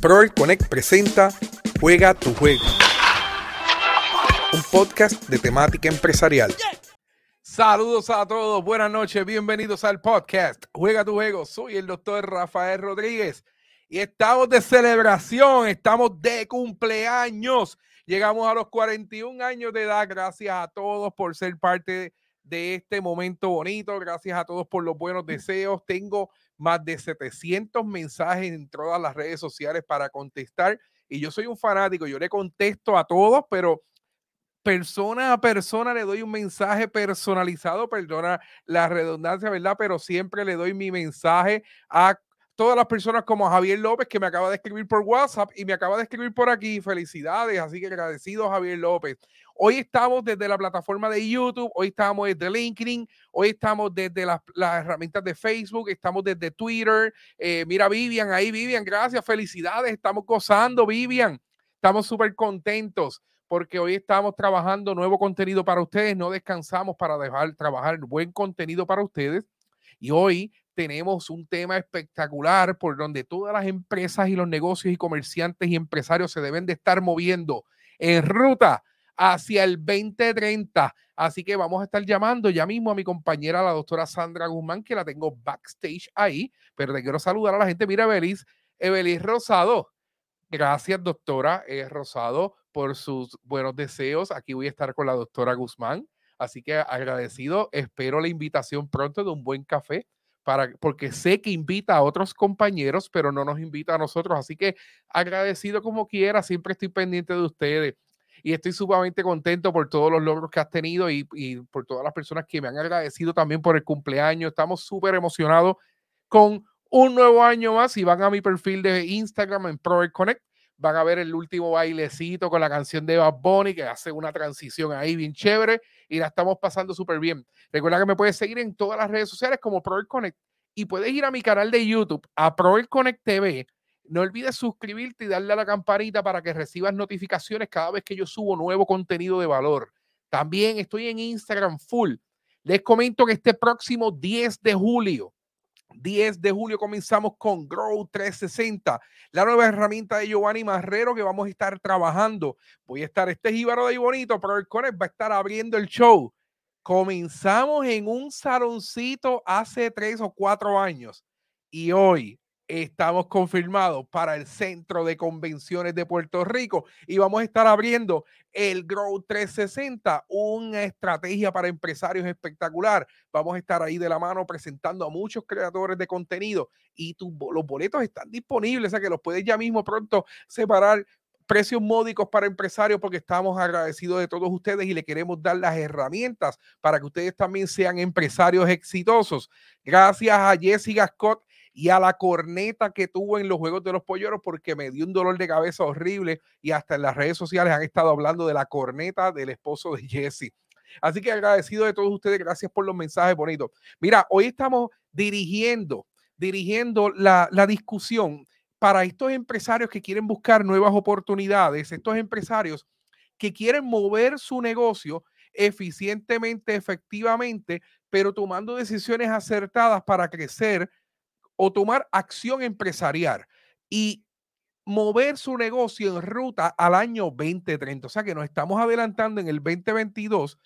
Proel Connect presenta Juega tu juego. Un podcast de temática empresarial. Saludos a todos, buenas noches, bienvenidos al podcast Juega tu juego. Soy el doctor Rafael Rodríguez y estamos de celebración, estamos de cumpleaños. Llegamos a los 41 años de edad. Gracias a todos por ser parte de este momento bonito. Gracias a todos por los buenos deseos. Tengo más de 700 mensajes en todas las redes sociales para contestar. Y yo soy un fanático, yo le contesto a todos, pero persona a persona le doy un mensaje personalizado, perdona la redundancia, ¿verdad? Pero siempre le doy mi mensaje a todas las personas como Javier López, que me acaba de escribir por WhatsApp y me acaba de escribir por aquí. Felicidades, así que agradecido Javier López. Hoy estamos desde la plataforma de YouTube, hoy estamos desde LinkedIn, hoy estamos desde las, herramientas de Facebook, estamos desde Twitter. Eh, mira, Vivian, ahí Vivian, gracias, felicidades, estamos gozando, Vivian. Estamos súper contentos porque hoy estamos trabajando nuevo contenido para ustedes, no descansamos para dejar trabajar buen contenido para ustedes. Y hoy tenemos un tema espectacular por donde todas las empresas y los negocios y comerciantes y empresarios se deben de estar moviendo en ruta hacia el 2030. Así que vamos a estar llamando ya mismo a mi compañera, la doctora Sandra Guzmán, que la tengo backstage ahí, pero te quiero saludar a la gente. Mira, Evelis, Evelis Rosado. Gracias, doctora eh, Rosado, por sus buenos deseos. Aquí voy a estar con la doctora Guzmán. Así que agradecido. Espero la invitación pronto de un buen café para, porque sé que invita a otros compañeros, pero no nos invita a nosotros. Así que agradecido como quiera, siempre estoy pendiente de ustedes y estoy sumamente contento por todos los logros que has tenido y, por todas las personas que me han agradecido también por el cumpleaños. Estamos súper emocionados con un nuevo año más. y van a mi perfil de Instagram en Prover Connect, van a ver el último bailecito con la canción de Bad Bunny que hace una transición ahí bien chévere y la estamos pasando súper bien. Recuerda que me puedes seguir en todas las redes sociales como Proel Connect y puedes ir a mi canal de YouTube, a Proel Connect TV. No olvides suscribirte y darle a la campanita para que recibas notificaciones cada vez que yo subo nuevo contenido de valor. También estoy en Instagram full. Les comento que este próximo 10 de julio 10 de julio comenzamos con Grow 360, la nueva herramienta de Giovanni Marrero que vamos a estar trabajando. Voy a estar, este jíbaro de ahí bonito, pero el Connect va a estar abriendo el show. Comenzamos en un saloncito hace tres o cuatro años y hoy estamos confirmados para el Centro de Convenciones de Puerto Rico y vamos a estar abriendo el Grow 360, una estrategia para empresarios espectacular. Vamos a estar ahí de la mano presentando a muchos creadores de contenido y los boletos están disponibles, o sea que los puedes ya mismo pronto separar precios módicos para empresarios porque estamos agradecidos de todos ustedes y le queremos dar las herramientas para que ustedes también sean empresarios exitosos. Gracias a Jessica Scott y a la corneta que tuvo en los Juegos de los Polleros porque me dio un dolor de cabeza horrible y hasta en las redes sociales han estado hablando de la corneta del esposo de Jesse. Así que agradecido de todos ustedes, gracias por los mensajes bonitos. Mira, hoy estamos dirigiendo, dirigiendo la, la discusión para estos empresarios que quieren buscar nuevas oportunidades, estos empresarios que quieren mover su negocio eficientemente, efectivamente, pero tomando decisiones acertadas para crecer o tomar acción empresarial y mover su negocio en ruta al año 2030. O sea que nos estamos adelantando en el 2022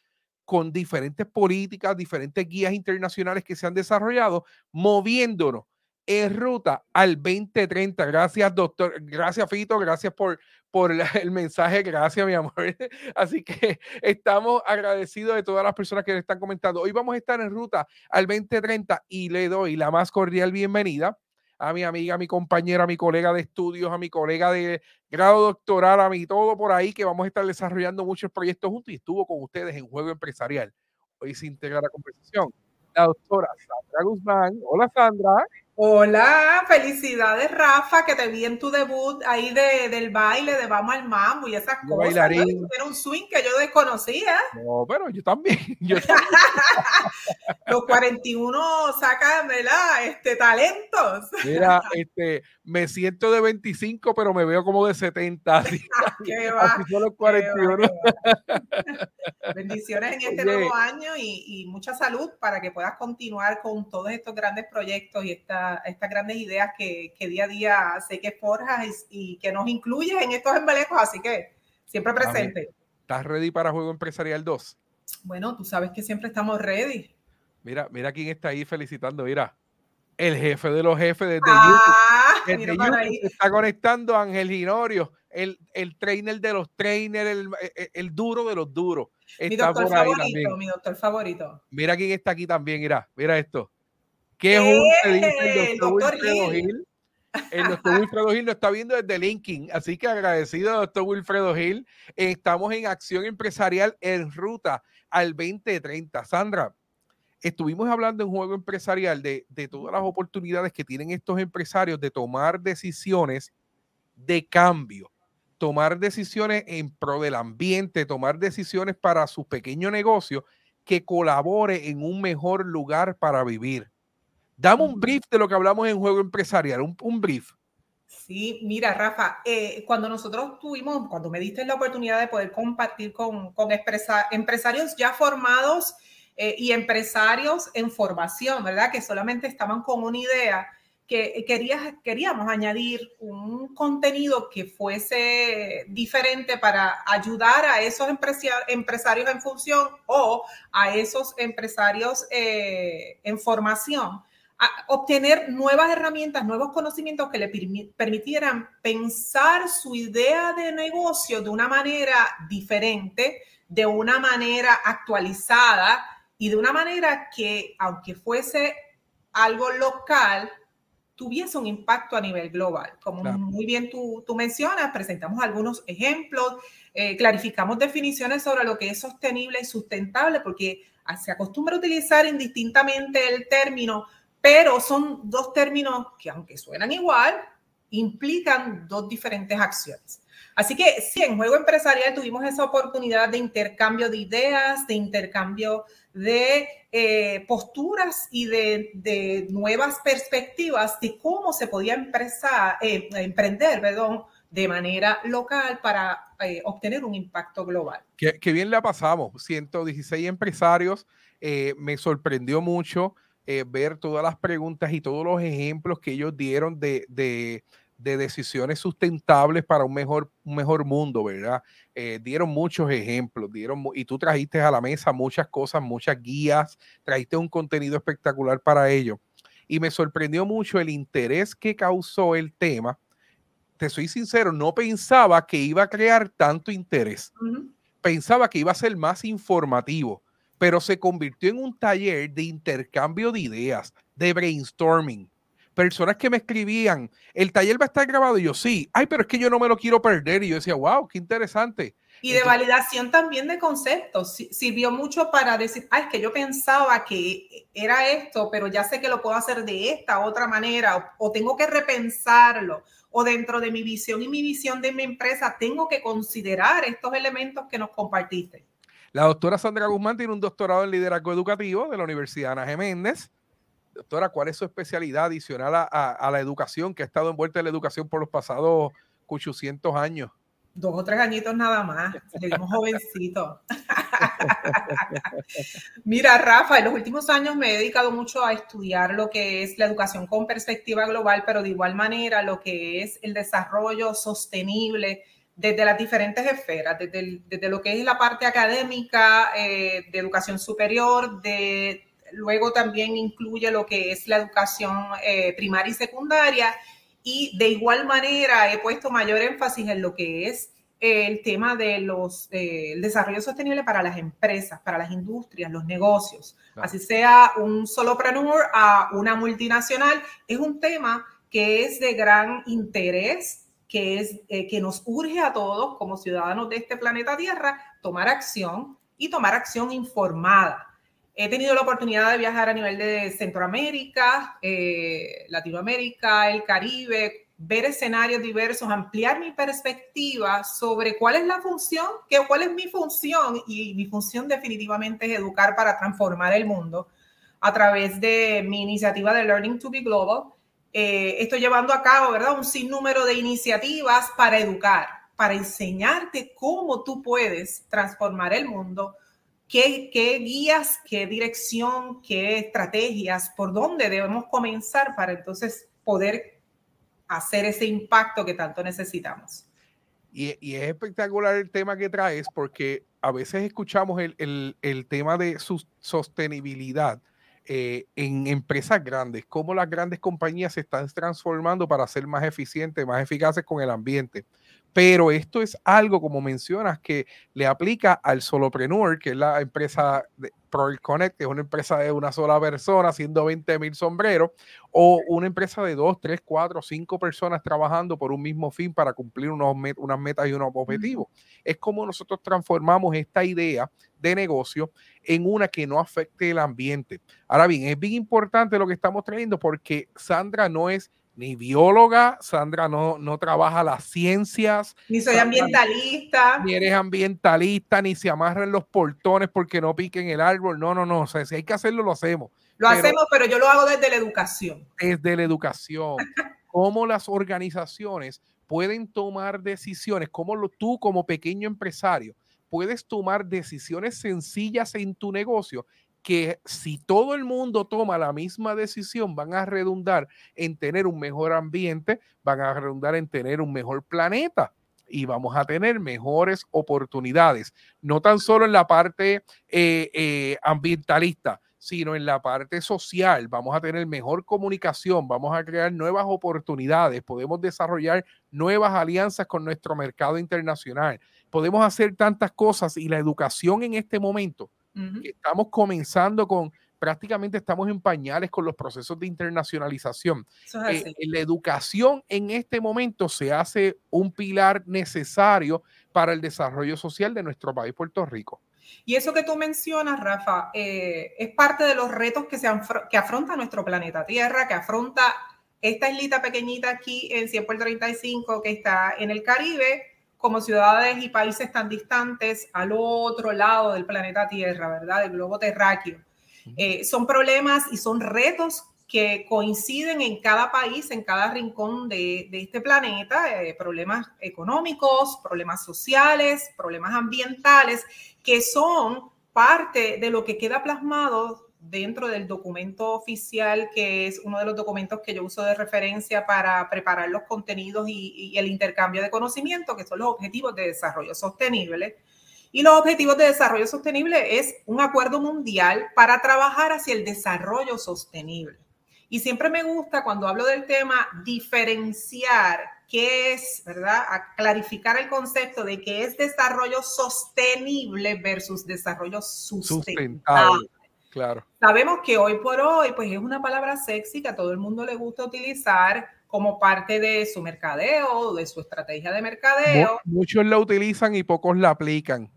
con diferentes políticas, diferentes guías internacionales que se han desarrollado, moviéndonos en ruta al 2030. Gracias, doctor. Gracias, Fito. Gracias por, por el mensaje. Gracias, mi amor. Así que estamos agradecidos de todas las personas que le están comentando. Hoy vamos a estar en ruta al 2030 y le doy la más cordial bienvenida a mi amiga, a mi compañera, a mi colega de estudios, a mi colega de grado doctoral, a mi todo por ahí, que vamos a estar desarrollando muchos proyectos juntos y estuvo con ustedes en Juego Empresarial. Hoy se integra la conversación la doctora Sandra Guzmán. Hola, Sandra. Hola, felicidades Rafa, que te vi en tu debut ahí de, del baile de Vamos al Mambo y esas cosas. Bailarín. Era un swing que yo desconocía. No, pero yo también. Los 41 sacan, ¿verdad? Este, talentos. Mira, este, me siento de 25, pero me veo como de 70. qué va. los 41. Bendiciones en este nuevo año y, mucha salud para que puedas continuar con todos estos grandes proyectos y esta, estas grandes ideas que, día a día sé que forjas y, que nos incluyes en estos embelecos. Así que siempre presente. ¿Estás ready para Juego Empresarial 2? Bueno, tú sabes que siempre estamos ready. Mira, mira quién está ahí felicitando, mira. El jefe de los jefes desde ah, YouTube. se está conectando Ángel Ginorio, el, el, trainer de los trainers, el, el, duro de los duros. mi doctor favorito, mi doctor favorito. Mira quién está aquí también, mira, mira esto. ¿Qué es un el doctor Gil? El doctor Wilfredo Gil nos está viendo desde LinkedIn, así que agradecido doctor Wilfredo Gil. Estamos en acción empresarial en ruta al 2030. Sandra, estuvimos hablando en juego empresarial de, de todas las oportunidades que tienen estos empresarios de tomar decisiones de cambio, tomar decisiones en pro del ambiente, tomar decisiones para su pequeño negocio que colabore en un mejor lugar para vivir. Dame un brief de lo que hablamos en juego empresarial, un, brief. Sí, mira, Rafa, eh, cuando nosotros tuvimos, cuando me diste la oportunidad de poder compartir con, con empresarios ya formados eh, y empresarios en formación, ¿verdad? Que solamente estaban con una idea, que quería, queríamos añadir un contenido que fuese diferente para ayudar a esos empresarios en función o a esos empresarios eh, en formación obtener nuevas herramientas, nuevos conocimientos que le permitieran pensar su idea de negocio de una manera diferente, de una manera actualizada y de una manera que, aunque fuese algo local, tuviese un impacto a nivel global. Como muy bien tú, mencionas, presentamos algunos ejemplos, eh, clarificamos definiciones sobre lo que es sostenible y sustentable, porque se acostumbra a utilizar indistintamente el término pero son dos términos que aunque suenan igual, implican dos diferentes acciones. Así que sí, en juego empresarial tuvimos esa oportunidad de intercambio de ideas, de intercambio de eh, posturas y de, nuevas perspectivas de cómo se podía eh, emprender perdón, de manera local para eh, obtener un impacto global. Qué, bien la pasamos, 116 empresarios, me sorprendió mucho eh, ver todas las preguntas y todos los ejemplos que ellos dieron de, de, decisiones sustentables para un mejor, un mejor mundo, ¿verdad? Eh, dieron muchos ejemplos, dieron, y tú trajiste a la mesa muchas cosas, muchas guías, trajiste un contenido espectacular para ello. Y me sorprendió mucho el interés que causó el tema. Te soy sincero, no pensaba que iba a crear tanto interés. Pensaba que iba a ser más informativo pero se convirtió en un taller de intercambio de ideas, de brainstorming. Personas que me escribían, el taller va a estar grabado y yo sí, ay, pero es que yo no me lo quiero perder. Y yo decía, wow, qué interesante. Y de validación también de conceptos. Sirvió mucho para decir, ay, es que yo pensaba que era esto, pero ya sé que lo puedo hacer de esta otra manera, o, o tengo que repensarlo, o dentro de mi visión y mi visión de mi empresa, tengo que considerar estos elementos que nos compartiste. La doctora Sandra Guzmán tiene un doctorado en liderazgo educativo de la Universidad Ana Geméndez. Doctora, ¿cuál es su especialidad adicional a, la educación, que ha estado envuelta en la educación por los pasados 800 años? Dos o tres añitos nada más, seguimos jovencitos. Mira, Rafa, en los últimos años me he dedicado mucho a estudiar lo que es la educación con perspectiva global, pero de igual manera lo que es el desarrollo sostenible desde las diferentes esferas, desde, lo que es la parte académica, eh, de educación superior, de, luego también incluye lo que es la educación eh, primaria y secundaria, y de igual manera he puesto mayor énfasis en lo que es el tema de los desarrollo sostenible para las empresas, para las industrias, los negocios. Así sea un solopreneur a una multinacional, es un tema que es de gran interés que, es, eh, que nos urge a todos como ciudadanos de este planeta Tierra tomar acción y tomar acción informada. He tenido la oportunidad de viajar a nivel de Centroamérica, eh, Latinoamérica, el Caribe, ver escenarios diversos, ampliar mi perspectiva sobre cuál es la función, que, cuál es mi función y mi función definitivamente es educar para transformar el mundo a través de mi iniciativa de Learning to be Global, eh, estoy llevando a cabo, ¿verdad? Un sinnúmero de iniciativas para educar, para enseñarte cómo tú puedes transformar el mundo, qué, guías, qué dirección, qué estrategias, por dónde debemos comenzar para entonces poder hacer ese impacto que tanto necesitamos. Y, es espectacular el tema que traes porque a veces escuchamos el, tema de su sostenibilidad eh, en empresas grandes, cómo las grandes compañías se están transformando para ser más eficientes, más eficaces con el ambiente. Pero esto es algo, como mencionas, que le aplica al solopreneur, que es la empresa de Proel Connect, que es una empresa de una sola persona haciendo 20 mil sombreros, o una empresa de dos, tres, cuatro, cinco personas trabajando por un mismo fin para cumplir unos unas metas y unos objetivos. Es como nosotros transformamos esta idea de negocio en una que no afecte el ambiente. Ahora bien, es bien importante lo que estamos trayendo porque Sandra no es ni bióloga, Sandra no, no trabaja las ciencias. Ni soy ambientalista. Ni eres ambientalista, ni se amarran los portones porque no piquen el árbol. No, no, no. O sea, si hay que hacerlo, lo hacemos. Lo hacemos, pero yo lo hago desde la educación. Desde la educación. cómo las organizaciones pueden tomar decisiones, cómo lo, tú como pequeño empresario puedes tomar decisiones sencillas en tu negocio que si todo el mundo toma la misma decisión, van a redundar en tener un mejor ambiente, van a redundar en tener un mejor planeta y vamos a tener mejores oportunidades, no tan solo en la parte eh, eh, ambientalista, sino en la parte social. Vamos a tener mejor comunicación, vamos a crear nuevas oportunidades, podemos desarrollar nuevas alianzas con nuestro mercado internacional, podemos hacer tantas cosas y la educación en este momento Estamos comenzando con, prácticamente estamos en pañales con los procesos de internacionalización. Eh, la educación en este momento se hace un pilar necesario para el desarrollo social de nuestro país, Puerto Rico. Y eso que tú mencionas, Rafa, eh, es parte de los retos que, se que afronta nuestro planeta Tierra, que afronta esta islita pequeñita aquí en 100 por 35 que está en el Caribe, como ciudades y países tan distantes al otro lado del planeta Tierra, ¿verdad? Del globo terráqueo. Eh, son problemas y son retos que coinciden en cada país, en cada rincón de, este planeta, eh, problemas económicos, problemas sociales, problemas ambientales, que son parte de lo que queda plasmado dentro del documento oficial, que es uno de los documentos que yo uso de referencia para preparar los contenidos y, el intercambio de conocimiento, que son los Objetivos de Desarrollo Sostenible. Y los Objetivos de Desarrollo Sostenible es un acuerdo mundial para trabajar hacia el desarrollo sostenible. Y siempre me gusta cuando hablo del tema diferenciar qué es, ¿verdad? A clarificar el concepto de qué es desarrollo sostenible versus desarrollo sustentable. Claro. Sabemos que hoy por hoy, pues es una palabra sexy que a todo el mundo le gusta utilizar como parte de su mercadeo, de su estrategia de mercadeo. Muchos la utilizan y pocos la aplican.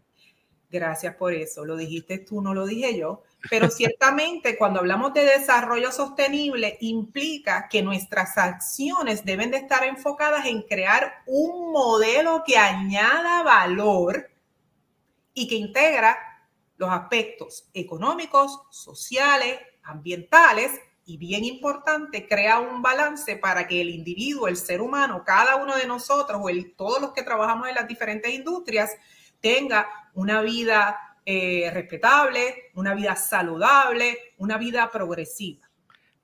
Gracias por eso. Lo dijiste tú, no lo dije yo. Pero ciertamente cuando hablamos de desarrollo sostenible implica que nuestras acciones deben de estar enfocadas en crear un modelo que añada valor y que integra los aspectos económicos, sociales, ambientales y bien importante, crea un balance para que el individuo, el ser humano, cada uno de nosotros o el, todos los que trabajamos en las diferentes industrias tenga una vida eh, respetable, una vida saludable, una vida progresiva.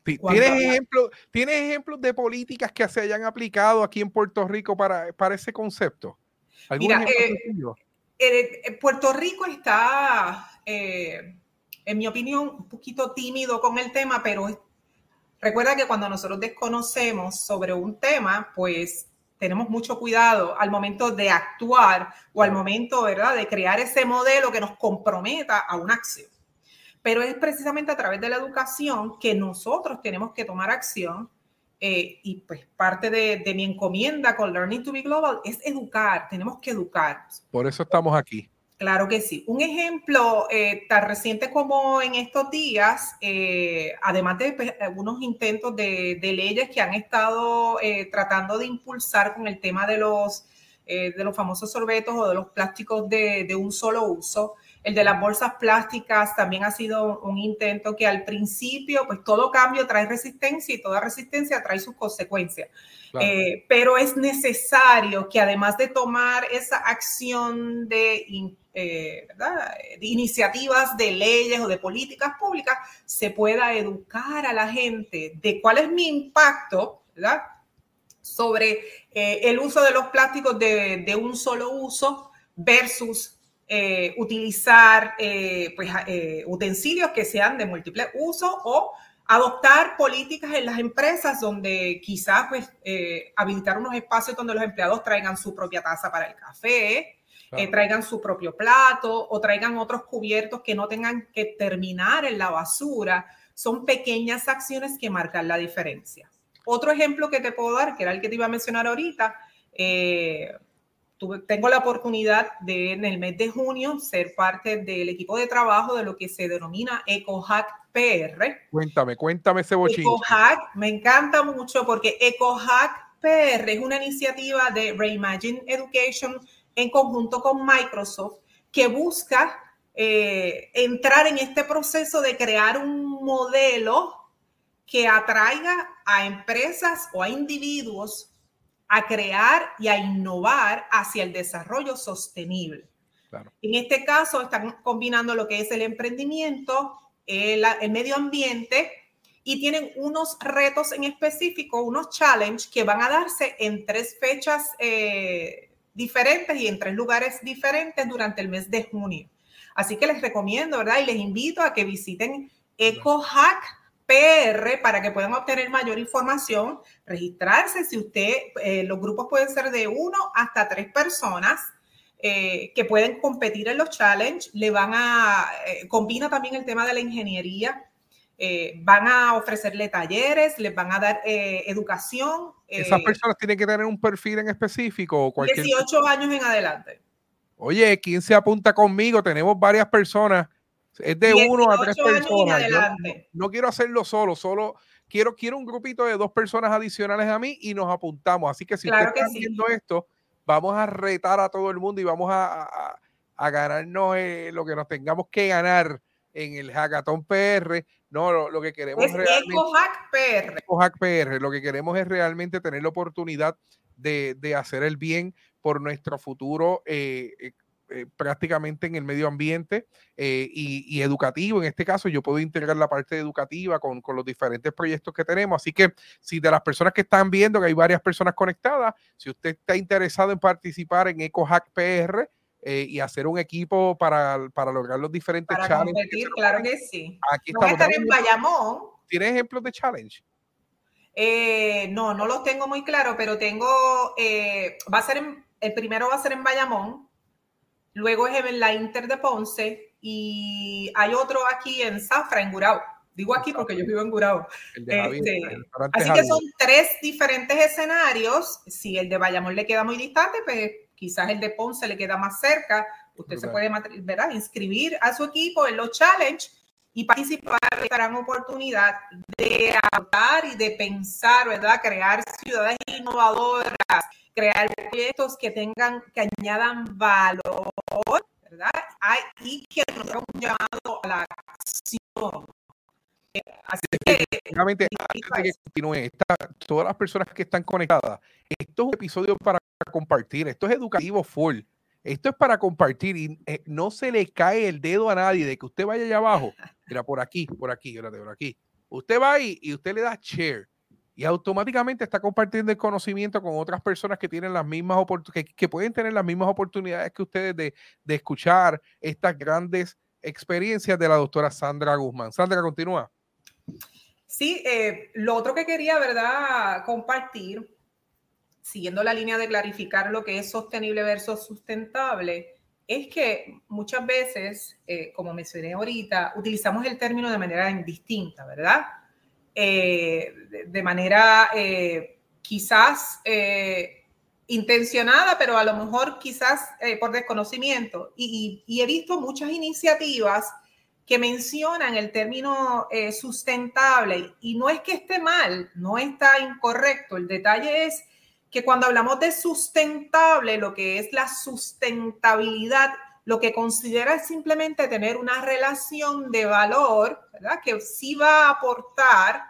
¿Tienes, ejemplos, ¿Tienes ejemplos de políticas que se hayan aplicado aquí en Puerto Rico para, para ese concepto? Mira, eh, Puerto Rico está, eh, en mi opinión, un poquito tímido con el tema, pero recuerda que cuando nosotros desconocemos sobre un tema, pues tenemos mucho cuidado al momento de actuar o al momento, ¿verdad?, de crear ese modelo que nos comprometa a una acción. Pero es precisamente a través de la educación que nosotros tenemos que tomar acción eh, y pues parte de, mi encomienda con Learning to be Global es educar, tenemos que educar. Por eso estamos aquí. Claro que sí. Un ejemplo eh, tan reciente como en estos días, eh, además de pues, algunos intentos de, leyes que han estado tratando de impulsar con el tema de los, de los famosos sorbetos o de los plásticos de, de un solo uso, El de las bolsas plásticas también ha sido un intento que al principio, pues todo cambio trae resistencia y toda resistencia trae sus consecuencias. Eh, pero es necesario que además de tomar esa acción de, eh, de, iniciativas de leyes o de políticas públicas, se pueda educar a la gente de cuál es mi impacto ¿verdad? sobre eh, el uso de los plásticos de, de un solo uso versus eh, utilizar eh, pues, eh, utensilios que sean de múltiple uso o adoptar políticas en las empresas donde quizás pues, habilitar unos espacios donde los empleados traigan su propia taza para el café, traigan su propio plato o traigan otros cubiertos que no tengan que terminar en la basura. Son pequeñas acciones que marcan la diferencia. Otro ejemplo que te puedo dar, que era el que te iba a mencionar ahorita, tengo la oportunidad de en el mes de junio ser parte del equipo de trabajo de lo que se denomina EcoHack PR. Cuéntame, cuéntame ese bochinche. EcoHack me encanta mucho porque EcoHack PR es una iniciativa de Reimagine Education en conjunto con Microsoft que busca eh, entrar en este proceso de crear un modelo que atraiga a empresas o a individuos a crear y a innovar hacia el desarrollo sostenible. En este caso están combinando lo que es el emprendimiento, el, medio ambiente y tienen unos retos en específico, unos challenges que van a darse en tres fechas eh, diferentes y en tres lugares diferentes durante el mes de junio. Así que les recomiendo, ¿verdad? Y les invito a que visiten EcoHack PR para que puedan obtener mayor información, registrarse. Si usted, eh, los grupos pueden ser de uno hasta tres personas. Eh, que pueden competir en los challenge, le van a, eh, combina también el tema de la ingeniería, van a ofrecerle talleres, les van a dar educación. ¿Esas personas tienen que tener un perfil en específico? O cualquier... 18 años en adelante. Oye, ¿quién se apunta conmigo? Tenemos varias personas es de uno a tres personas. no, quiero hacerlo solo, solo quiero, quiero un grupito de dos personas adicionales a mí y nos apuntamos. Así que si claro viendo esto, vamos a retar a todo el mundo y vamos a, a, ganarnos eh, lo que nos tengamos que ganar en el Hackathon PR. No, lo, que queremos es realmente. PR. EcoHack PR. Lo que queremos es realmente tener la oportunidad de, de hacer el bien por nuestro futuro eh, eh eh, prácticamente en el medio ambiente eh, y, educativo. En este caso, yo puedo integrar la parte educativa con, los diferentes proyectos que tenemos. Así que si de las personas que están viendo, que hay varias personas conectadas, si usted está interesado en participar en EcoHack PR, eh, y hacer un equipo para, lograr los diferentes para Competir, claro que sí. Aquí no estamos. en Bayamón. ¿Tienes ejemplos de challenge? no, no los tengo muy claro, pero tengo, va a ser el primero va a ser en Bayamón, Luego es en la Inter de Ponce y hay otro aquí en Zafra, en Gurao. Digo aquí porque yo vivo en Gurao. Este, así que son tres diferentes escenarios. Si el de Bayamón le queda muy distante, pues quizás el de Ponce le queda más cerca. Usted se puede ¿verdad? inscribir a su equipo en los challenge y participar esta gran oportunidad de adaptar y de pensar, ¿verdad? Crear ciudades innovadoras crear proyectos que tengan, que añadan valor, ¿verdad? y que nos un llamado a la acción. Así que, antes de que continúe, todas las personas que están conectadas, esto es un episodio para compartir, esto es educativo full, esto es para compartir y eh, no se le cae el dedo a nadie de que usted vaya allá abajo, mira por aquí, por aquí, por aquí. Usted va ahí y usted le da share y automáticamente está compartiendo el conocimiento con otras personas que tienen las mismas oportunidades, que, pueden tener las mismas oportunidades que ustedes de, escuchar estas grandes experiencias de la doctora Sandra Guzmán. Sandra, continúa. Sí, eh, lo otro que quería, ¿verdad?, compartir, siguiendo la línea de clarificar lo que es sostenible versus sustentable, es que muchas veces, eh, como mencioné ahorita, utilizamos el término de manera indistinta, ¿verdad? Eh, de manera eh, quizás eh, intencionada, pero a lo mejor quizás por desconocimiento. Y, he visto muchas iniciativas que mencionan el término sustentable y no es que esté mal, no está incorrecto. El detalle es que cuando hablamos de sustentable, lo que es la sustentabilidad lo que considera es simplemente tener una relación de valor, ¿verdad? Que sí va a aportar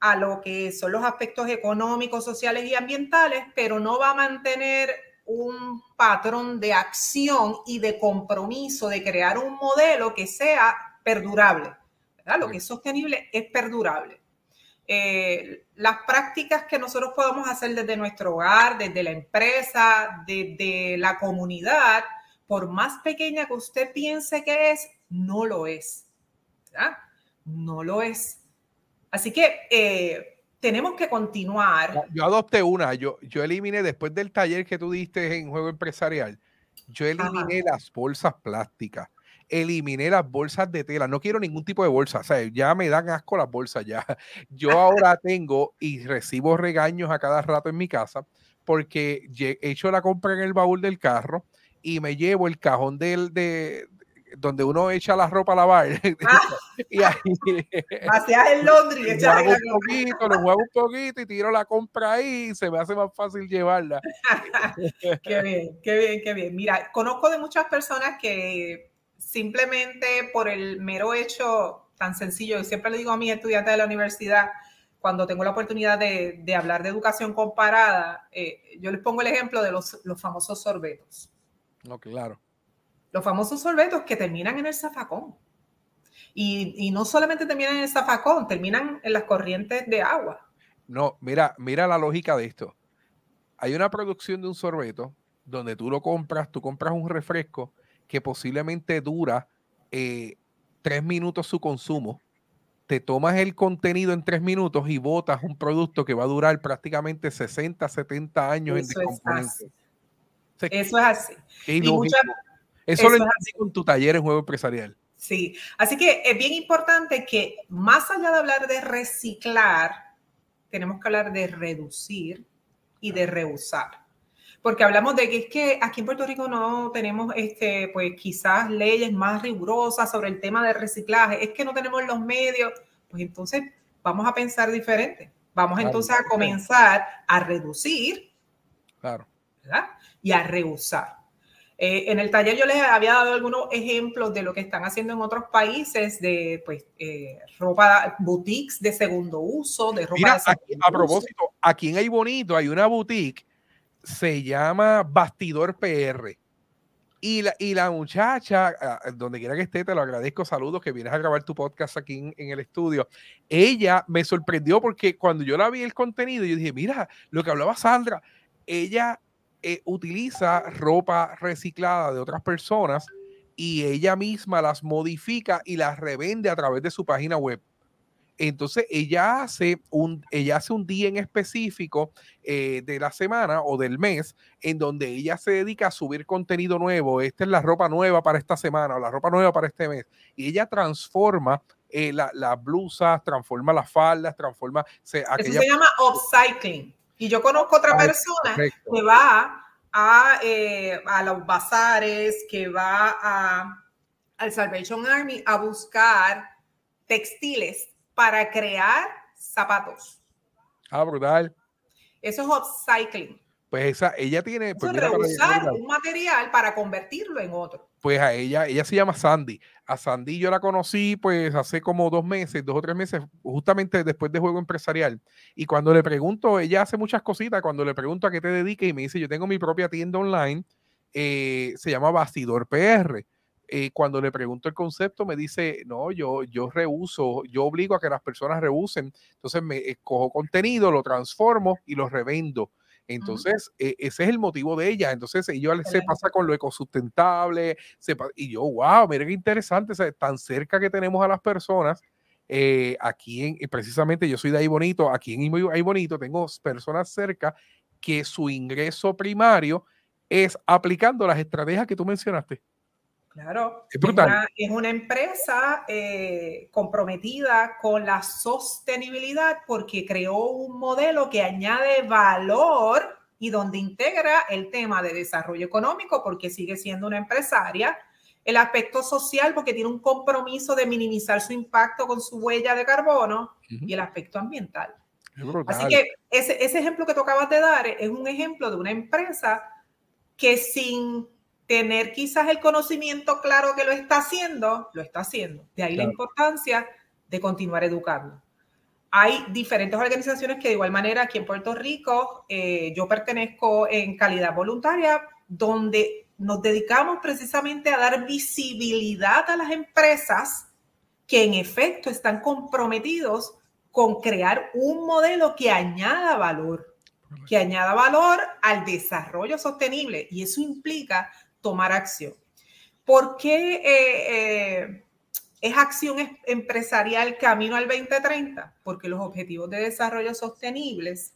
a lo que son los aspectos económicos, sociales y ambientales, pero no va a mantener un patrón de acción y de compromiso de crear un modelo que sea perdurable. ¿verdad? Lo que es sostenible es perdurable. Eh, las prácticas que nosotros podemos hacer desde nuestro hogar, desde la empresa, desde la comunidad, por más pequeña que usted piense que es, no lo es. ¿verdad? No lo es. Así que eh, tenemos que continuar. Yo adopté una, yo, yo eliminé después del taller que tú diste en juego empresarial, yo eliminé las bolsas plásticas, eliminé las bolsas de tela, no quiero ningún tipo de bolsa, o sea, ya me dan asco las bolsas ya. Yo ahora tengo y recibo regaños a cada rato en mi casa porque he hecho la compra en el baúl del carro y me llevo el cajón del, de, donde uno echa la ropa a lavar. Ah, y ahí, Hacia el Londres. Lo un poquito, lo muevo un poquito y tiro la compra ahí y se me hace más fácil llevarla. qué bien, qué bien, qué bien. Mira, conozco de muchas personas que simplemente por el mero hecho tan sencillo, y siempre le digo a mis estudiantes de la universidad, cuando tengo la oportunidad de, de hablar de educación comparada, eh, yo les pongo el ejemplo de los, los famosos sorbetos. No, claro los famosos sorbetos que terminan en el zafacón. Y, no solamente terminan en el zafacón, terminan en las corrientes de agua. No, mira, mira la lógica de esto. Hay una producción de un sorbeto donde tú lo compras, tú compras un refresco que posiblemente dura eh, tres minutos su consumo. Te tomas el contenido en tres minutos y botas un producto que va a durar prácticamente 60, 70 años en Eso es así. Y muchas, eso, lo entendí con tu taller en juego empresarial. Sí, así que es bien importante que más allá de hablar de reciclar, tenemos que hablar de reducir y de reusar. Porque hablamos de que es que aquí en Puerto Rico no tenemos, este, pues quizás leyes más rigurosas sobre el tema del reciclaje, es que no tenemos los medios, pues entonces vamos a pensar diferente. Vamos entonces a comenzar a reducir claro. Y a reusar. Eh, en el taller yo les había dado algunos ejemplos de lo que están haciendo en otros países de pues eh, ropa, boutiques de segundo uso, de ropa Mira, a propósito, aquí en Hay Bonito hay una boutique, se llama Bastidor PR. Y la, y la muchacha, ah, donde quiera que esté, te lo agradezco, saludos, que vienes a grabar tu podcast aquí en, en, el estudio. Ella me sorprendió porque cuando yo la vi el contenido, yo dije, mira, lo que hablaba Sandra, ella eh, utiliza ropa reciclada de otras personas y ella misma las modifica y las revende a través de su página web. Entonces ella hace un, ella hace un día en específico eh, de la semana o del mes en donde ella se dedica a subir contenido nuevo. Esta es la ropa nueva para esta semana o la ropa nueva para este mes. Y ella transforma eh, las blusas, transforma las faldas, transforma... Se, Eso se llama upcycling. Y yo conozco otra persona que va a, eh, a, los bazares, que va a, al Salvation Army a buscar textiles para crear zapatos. Ah, brutal. Eso es upcycling. Pues esa, ella tiene. Pues reusar un material para convertirlo en otro. Pues a ella, ella se llama Sandy. A Sandy yo la conocí pues hace como dos meses, dos o tres meses, justamente después de juego empresarial. Y cuando le pregunto, ella hace muchas cositas, cuando le pregunto a qué te dediques y me dice, yo tengo mi propia tienda online, eh, se llama Bastidor PR. Eh, cuando le pregunto el concepto, me dice, no, yo, yo reuso, yo obligo a que las personas reusen. Entonces me escojo contenido, lo transformo y lo revendo. Entonces, e, ese es el motivo de ella. Entonces, ella se pasa con lo ecosustentable. y yo, wow, mira qué interesante, tan cerca que tenemos a las personas. Eh, aquí en, precisamente yo soy de ahí bonito, aquí en ahí bonito tengo personas cerca que su ingreso primario es aplicando las estrategias que tú mencionaste. Claro, es, una, empresa eh, comprometida con la sostenibilidad porque creó un modelo que añade valor y donde integra el tema de desarrollo económico porque sigue siendo una empresaria, el aspecto social porque tiene un compromiso de minimizar su impacto con su huella de carbono y el aspecto ambiental. Así que ese, ese ejemplo que tú acabas de dar es un ejemplo de una empresa que sin tener quizás el conocimiento claro que lo está haciendo, lo está haciendo. De ahí la importancia de continuar educando. Hay diferentes organizaciones que de igual manera aquí en Puerto Rico, eh, yo pertenezco en calidad voluntaria, donde nos dedicamos precisamente a dar visibilidad a las empresas que en efecto están comprometidos con crear un modelo que añada valor, que añada valor al desarrollo sostenible y eso implica tomar acción. ¿Por qué eh, eh, es acción empresarial camino al 2030? Porque los objetivos de desarrollo sostenibles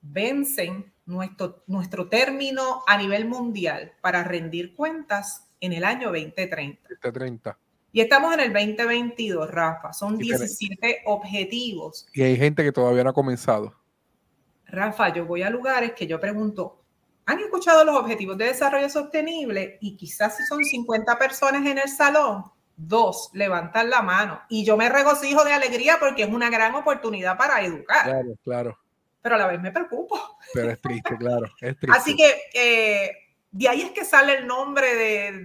vencen nuestro, nuestro término a nivel mundial para rendir cuentas en el año 2030. 2030. Y estamos en el 2022, Rafa. Son 17 objetivos. Y hay gente que todavía no ha comenzado. Rafa, yo voy a lugares que yo pregunto, ¿han escuchado los objetivos de desarrollo sostenible? Y quizás si son 50 personas en el salón, dos levantan la mano. Y yo me regocijo de alegría porque es una gran oportunidad para educar. Claro, claro. Pero a la vez me preocupo. Pero es triste, claro. Es triste. Así que eh, de ahí es que sale el nombre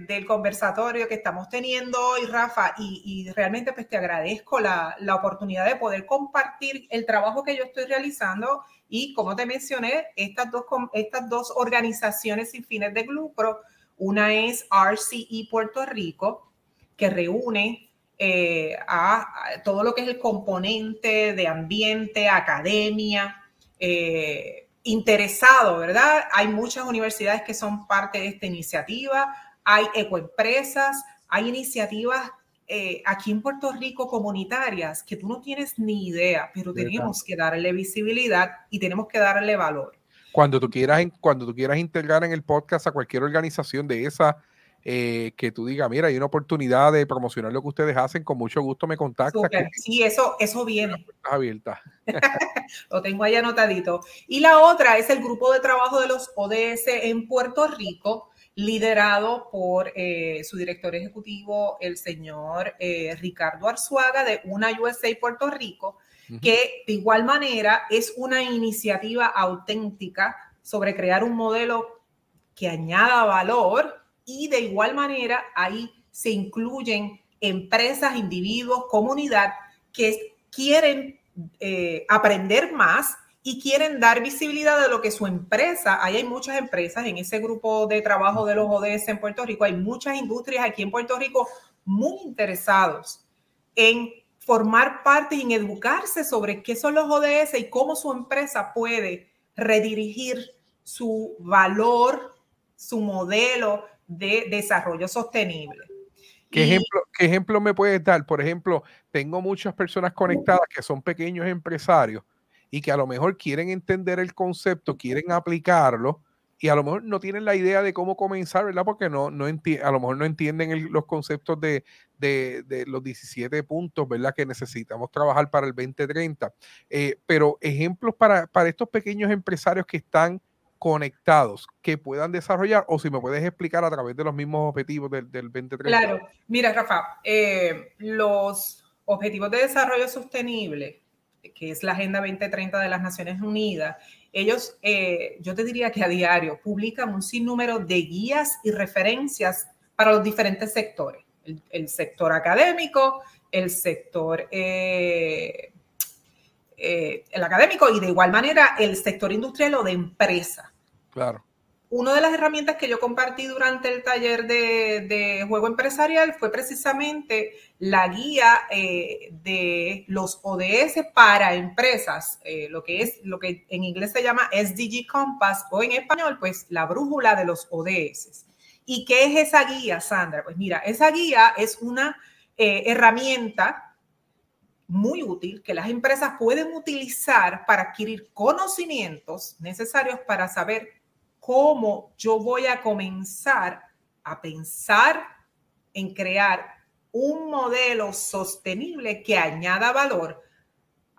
del conversatorio que estamos teniendo hoy, Rafa, y, realmente pues te agradezco la, oportunidad de poder compartir el trabajo que yo estoy realizando y como te mencioné, estas dos, estas dos organizaciones sin fines de lucro, una es RCE Puerto Rico, que reúne eh, a, todo lo que es el componente de ambiente, academia, eh, interesado, ¿verdad? Hay muchas universidades que son parte de esta iniciativa, hay ecoempresas, hay iniciativas eh, aquí en Puerto Rico comunitarias que tú no tienes ni idea, pero tenemos que darle visibilidad y tenemos que darle valor. Cuando tú quieras, cuando tú quieras integrar en el podcast a cualquier organización de esa eh, que tú digas, mira, hay una oportunidad de promocionar lo que ustedes hacen, con mucho gusto me contactas. Sí, eso, eso viene. Abierta. lo tengo ahí anotadito. Y la otra es el grupo de trabajo de los ODS en Puerto Rico, liderado por eh, su director ejecutivo, el señor eh, Ricardo Arzuaga de Una USA Puerto Rico, que de igual manera es una iniciativa auténtica sobre crear un modelo que añada valor y de igual manera ahí se incluyen empresas, individuos, comunidad que quieren eh, aprender más y quieren dar visibilidad de lo que su empresa, ahí hay muchas empresas en ese grupo de trabajo de los ODS en Puerto Rico, hay muchas industrias aquí en Puerto Rico muy interesados en formar parte y en educarse sobre qué son los ODS y cómo su empresa puede redirigir su valor, su modelo de desarrollo sostenible. ¿Qué, ejemplo, ¿Qué ejemplo me puedes dar? Por ejemplo, tengo muchas personas conectadas que son pequeños empresarios y que a lo mejor quieren entender el concepto, quieren aplicarlo y a lo mejor no tienen la idea de cómo comenzar, ¿verdad? Porque no, no a lo mejor no entienden los conceptos de, de, los 17 puntos, ¿verdad? Que necesitamos trabajar para el 2030. Eh, pero ejemplos para, para estos pequeños empresarios que están conectados que puedan desarrollar o si me puedes explicar a través de los mismos objetivos del, del 2030. Claro, mira Rafa, eh, los objetivos de desarrollo sostenible, que es la Agenda 2030 de las Naciones Unidas, ellos, eh, yo te diría que a diario publican un sinnúmero de guías y referencias para los diferentes sectores, el, sector académico, el sector... Eh, el académico y de igual manera el sector industrial o de empresa. Claro. Una de las herramientas que yo compartí durante el taller de, juego empresarial fue precisamente la guía eh, de los ODS para empresas, eh, lo que es lo que en inglés se llama SDG Compass o en español, pues la brújula de los ODS. ¿Y qué es esa guía, Sandra? Pues mira, esa guía es una eh, herramienta muy útil que las empresas pueden utilizar para adquirir conocimientos necesarios para saber cómo yo voy a comenzar a pensar en crear un modelo sostenible que añada valor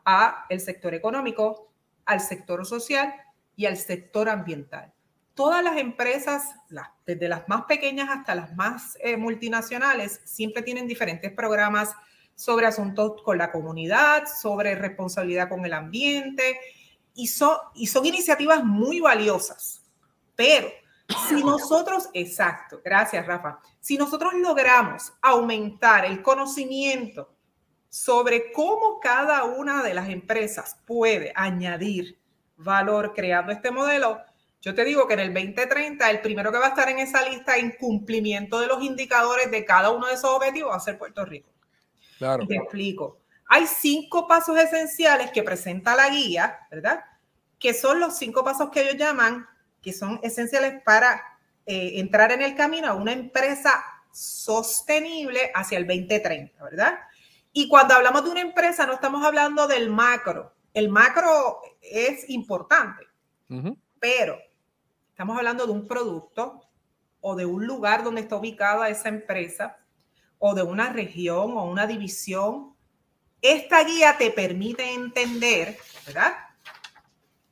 a el sector económico, al sector social y al sector ambiental. Todas las empresas, desde las más pequeñas hasta las más eh, multinacionales, siempre tienen diferentes programas sobre asuntos con la comunidad, sobre responsabilidad con el ambiente, y, y son iniciativas muy valiosas pero Si nosotros, exacto, gracias Rafa, si nosotros logramos aumentar el conocimiento sobre cómo cada una de las empresas puede añadir valor creando este modelo, yo te digo que en el 2030 el primero que va a estar en esa lista en cumplimiento de los indicadores de cada uno de esos objetivos va a ser Puerto Rico. Claro. te explico. Hay cinco pasos esenciales que presenta la guía, ¿verdad? Que son los cinco pasos que ellos llaman, que son esenciales para eh, entrar en el camino a una empresa sostenible hacia el 2030, ¿verdad? Y cuando hablamos de una empresa, no estamos hablando del macro. El macro es importante, pero Estamos hablando de un producto o de un lugar donde está ubicada esa empresa o de una región o una división. Esta guía te permite entender, ¿verdad?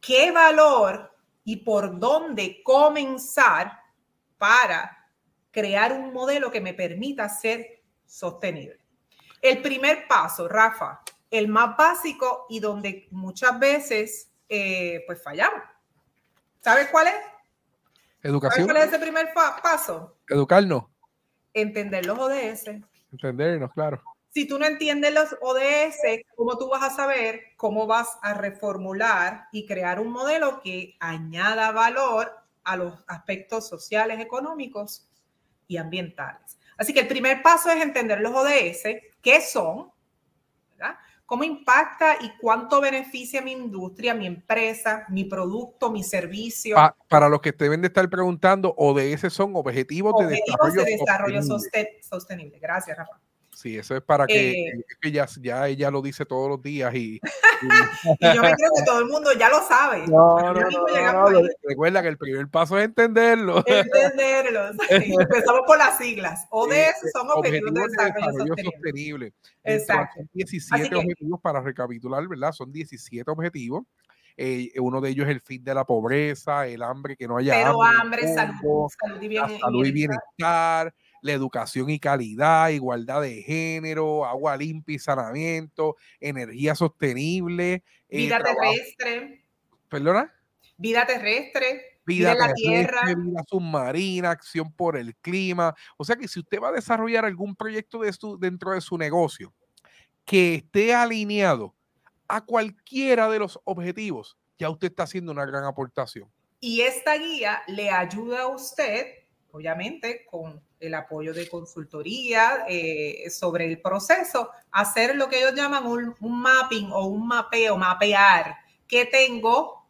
¿Qué valor y por dónde comenzar para crear un modelo que me permita ser sostenible? El primer paso, Rafa, el más básico y donde muchas veces eh, pues fallamos. ¿Sabes cuál es? Educación. ¿Cuál es ese primer paso? Educarnos. Entender los ODS. Entendernos, claro. Si tú no entiendes los ODS, ¿cómo tú vas a saber cómo vas a reformular y crear un modelo que añada valor a los aspectos sociales, económicos y ambientales? Así que el primer paso es entender los ODS, qué son, ¿verdad? ¿Cómo impacta y cuánto beneficia mi industria, mi empresa, mi producto, mi servicio? para los que deben de estar preguntando, ODS son objetivos, de desarrollo, sostenible. Gracias, Rafa. Sí, eso es para que, eh, ya, ya, ella lo dice todos los días y, yo me creo que todo el mundo ya lo sabe. No, no, no, recuerda que el primer paso es entenderlo. Entenderlo. Empezamos por las siglas. ODS son objetivos, de desarrollo, sostenible. Exacto. Son 17 objetivos para recapitular, ¿verdad? Son 17 objetivos. Eh, uno de ellos es el fin de la pobreza, el hambre, que no haya Pero hambre, salud, salud y, salud y bienestar la educación y calidad, igualdad de género, agua limpia y saneamiento, energía sostenible. Eh, vida terrestre. ¿Perdona? Vida terrestre. Vida, la tierra. vida submarina, acción por el clima. O sea que si usted va a desarrollar algún proyecto de su, dentro de su negocio que esté alineado a cualquiera de los objetivos, ya usted está haciendo una gran aportación. Y esta guía le ayuda a usted, obviamente, con el apoyo de consultoría eh, sobre el proceso, hacer lo que ellos llaman un, mapping o un mapeo, mapear qué tengo,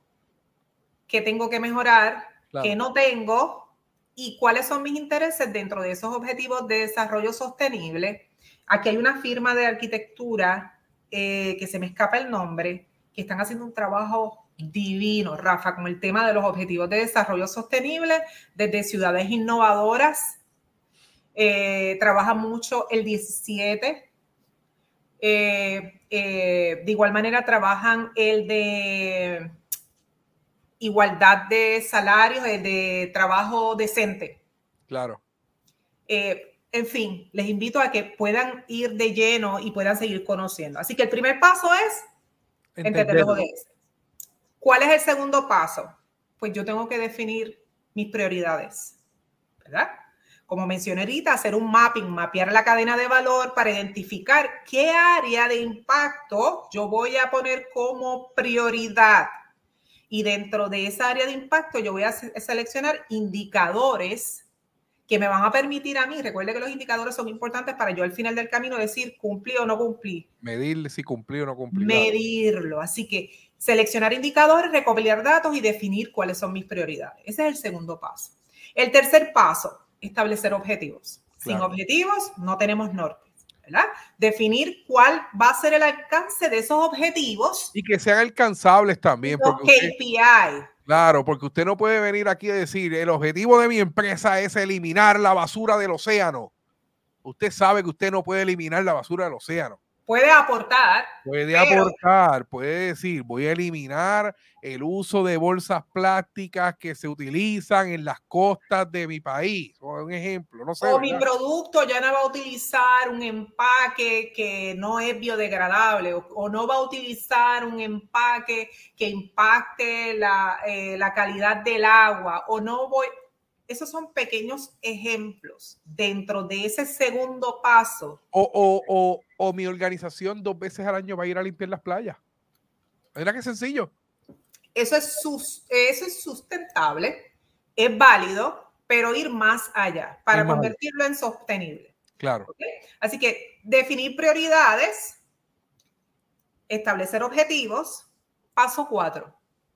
qué tengo que mejorar, qué no tengo y cuáles son mis intereses dentro de esos objetivos de desarrollo sostenible. Aquí hay una firma de arquitectura eh, que se me escapa el nombre, que están haciendo un trabajo divino, Rafa, con el tema de los objetivos de desarrollo sostenible desde ciudades innovadoras eh, trabaja mucho el 17. Eh, eh, de igual manera trabajan el de igualdad de salarios, el de trabajo decente. Claro. en fin, les invito a que puedan ir de lleno y puedan seguir conociendo. Así que el primer paso es entender los ODS. ¿Cuál es el segundo paso? Pues yo tengo que definir mis prioridades, ¿verdad? Como mencioné ahorita, hacer un mapping, mapear la cadena de valor para identificar qué área de impacto yo voy a poner como prioridad. Y dentro de esa área de impacto yo voy a seleccionar indicadores que me van a permitir a mí, recuerde que los indicadores son importantes para yo al final del camino decir cumplí o no cumplí. Medir si cumplí o no cumplí. Medirlo. Así que seleccionar indicadores, recopilar datos y definir cuáles son mis prioridades. Ese es el segundo paso. El tercer paso, establecer objetivos. Sin objetivos no tenemos norte. ¿verdad? Definir cuál va a ser el alcance de esos objetivos. Y que sean alcanzables también. Porque KPI. claro, porque usted no puede venir aquí a decir, el objetivo de mi empresa es eliminar la basura del océano. Usted sabe que usted no puede eliminar la basura del océano puede aportar. Puede aportar, puede decir, voy a eliminar el uso de bolsas plásticas que se utilizan en las costas de mi país. O un ejemplo, no sé. O mi producto ya no va a utilizar un empaque que no es biodegradable o, no va a utilizar un empaque que impacte la, eh, la calidad del agua o no voy... Esos son pequeños ejemplos dentro de ese segundo paso. O, o, mi organización dos veces al año va a ir a limpiar las playas. Mira qué sencillo. Eso es, sus, eso es sustentable, es válido, pero ir más allá para convertirlo en sostenible. Claro. Así que definir prioridades, establecer objetivos. Paso cuatro,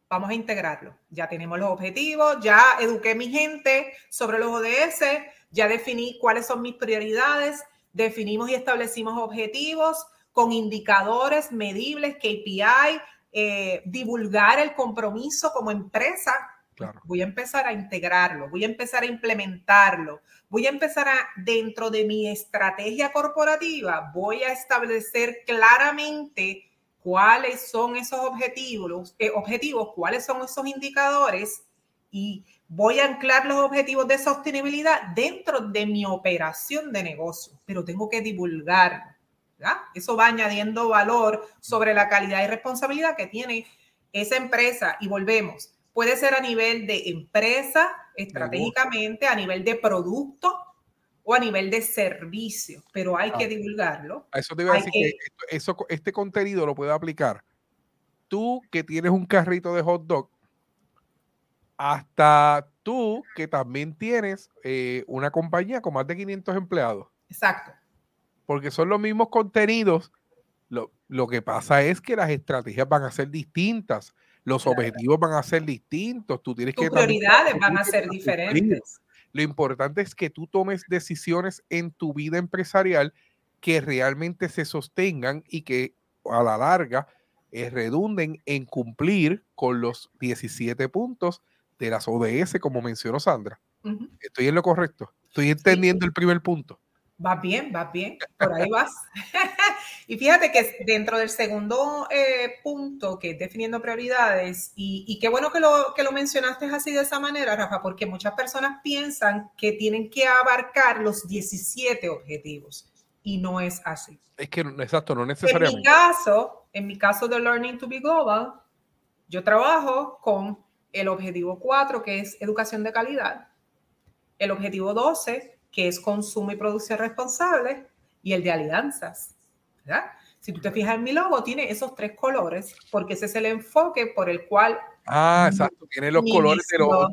vamos a integrarlo. Ya tenemos los objetivos, ya eduqué a mi gente sobre los ODS, ya definí cuáles son mis prioridades, definimos y establecimos objetivos con indicadores medibles, KPI, eh, divulgar el compromiso como empresa. Voy a empezar a integrarlo, voy a empezar a implementarlo, voy a empezar a, dentro de mi estrategia corporativa, voy a establecer claramente cuáles son esos objetivos, eh, objetivos, cuáles son esos indicadores y voy a anclar los objetivos de sostenibilidad dentro de mi operación de negocio, pero tengo que divulgarlo. Eso va añadiendo valor sobre la calidad y responsabilidad que tiene esa empresa. Y volvemos, puede ser a nivel de empresa, estratégicamente, a nivel de producto, o a nivel de servicio, pero hay que ah. divulgarlo. Eso te iba a decir que, eso, este contenido lo puede aplicar tú que tienes un carrito de hot dog, hasta tú que también tienes eh, una compañía con más de 500 empleados. Exacto. Porque son los mismos contenidos. Lo, lo que pasa es que las estrategias van a ser distintas, los objetivos van a ser distintos. Tú tienes Tus prioridades van a ser diferentes. Lo importante es que tú tomes decisiones en tu vida empresarial que realmente se sostengan y que a la larga eh, redunden en cumplir con los 17 puntos de las ODS, como mencionó Sandra. Estoy en lo correcto. Estoy entendiendo el primer punto. Va bien, va bien, por ahí vas. y fíjate que dentro del segundo eh, punto, que es definiendo prioridades, y, qué bueno que lo, que lo mencionaste así de esa manera, Rafa, porque muchas personas piensan que tienen que abarcar los 17 objetivos, y no es así. Es que, exacto, no necesariamente. En mi caso, en mi caso de Learning to be Global, yo trabajo con el objetivo 4, que es educación de calidad, el objetivo 12, que es consumo y producción responsable, y el de alianzas. ¿verdad? Si tú te fijas en mi logo, tiene esos tres colores, porque ese es el enfoque por el cual... Ah, exacto, tiene los colores de los,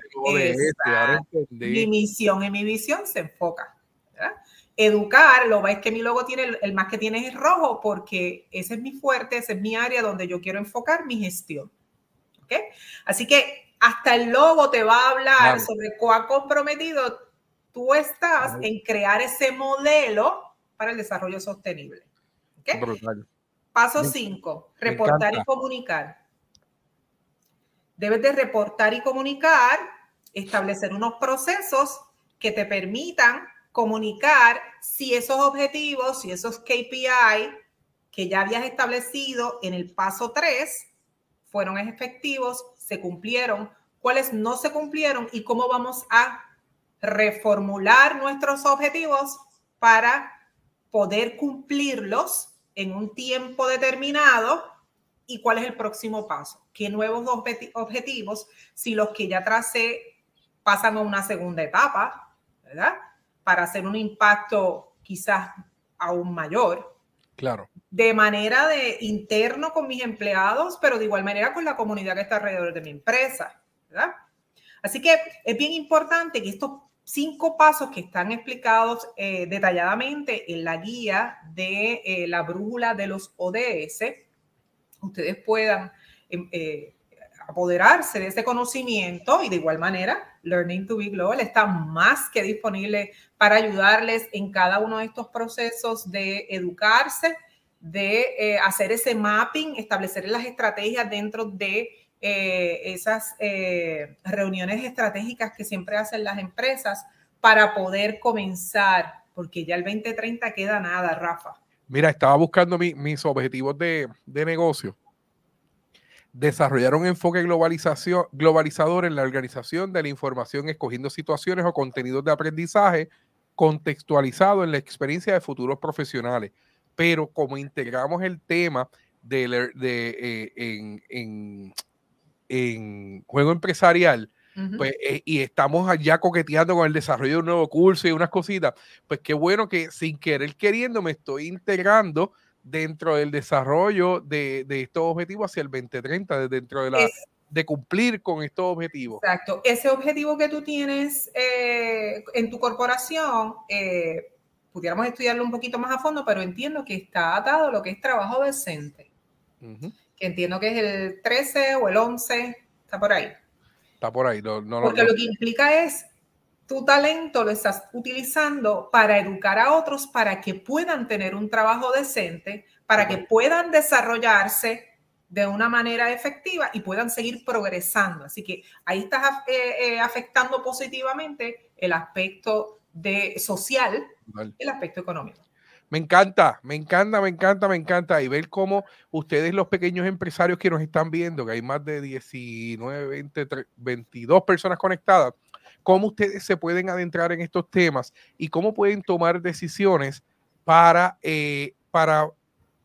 de Mi misión y mi visión se enfoca. ¿verdad? Educar, lo veis que mi logo tiene, el, más que tiene es rojo, porque ese es mi fuerte, ese es mi área donde yo quiero enfocar mi gestión. ¿Ok? Así que hasta el logo te va a hablar sobre cuán comprometido tú estás en crear ese modelo para el desarrollo sostenible. Paso 5, reportar y comunicar. Debes de reportar y comunicar, establecer unos procesos que te permitan comunicar si esos objetivos, si esos KPI que ya habías establecido en el paso 3 fueron efectivos, se cumplieron, cuáles no se cumplieron y cómo vamos a reformular nuestros objetivos para poder cumplirlos en un tiempo determinado y cuál es el próximo paso. ¿Qué nuevos objetivos, si los que ya tracé pasan a una segunda etapa, ¿verdad? Para hacer un impacto quizás aún mayor. Claro. De manera de interno con mis empleados, pero de igual manera con la comunidad que está alrededor de mi empresa, ¿verdad? Así que es bien importante que estos cinco pasos que están explicados eh, detalladamente en la guía de eh, la brújula de los ODS, ustedes puedan em, eh, apoderarse de ese conocimiento y de igual manera, Learning to be Global está más que disponible para ayudarles en cada uno de estos procesos de educarse, de hacer ese mapping, establecer las estrategias dentro de eh, esas eh, reuniones estratégicas que siempre hacen las empresas para poder comenzar, porque ya el 2030 queda nada, Rafa. Mira, estaba buscando mis objetivos de, negocio. Desarrollar un enfoque globalización, globalizador en la organización de la información, escogiendo situaciones o contenidos de aprendizaje contextualizado en la experiencia de futuros profesionales. Pero como integramos el tema de, de eh, en, en juego empresarial, pues, eh, y estamos allá coqueteando con el desarrollo de un nuevo curso y unas cositas, pues qué bueno que sin querer queriendo me estoy integrando dentro del desarrollo de, estos objetivos hacia el 2030, dentro de la... de cumplir con estos objetivos. Exacto. Ese objetivo que tú tienes eh, en tu corporación, eh, pudiéramos estudiarlo un poquito más a fondo, pero entiendo que está atado a lo que es trabajo decente. Que entiendo que es el 13 o el 11, está por ahí. Está por ahí. No, Porque lo que implica es tu talento lo estás utilizando para educar a otros para que puedan tener un trabajo decente, para que puedan desarrollarse de una manera efectiva y puedan seguir progresando. Así que ahí estás eh, eh, afectando positivamente el aspecto de social, el aspecto económico. Me encanta, me encanta, me encanta, me encanta. Y ver cómo ustedes, los pequeños empresarios que nos están viendo, que hay más de 19, 20, 22 personas conectadas, cómo ustedes se pueden adentrar en estos temas y cómo pueden tomar decisiones para, eh, para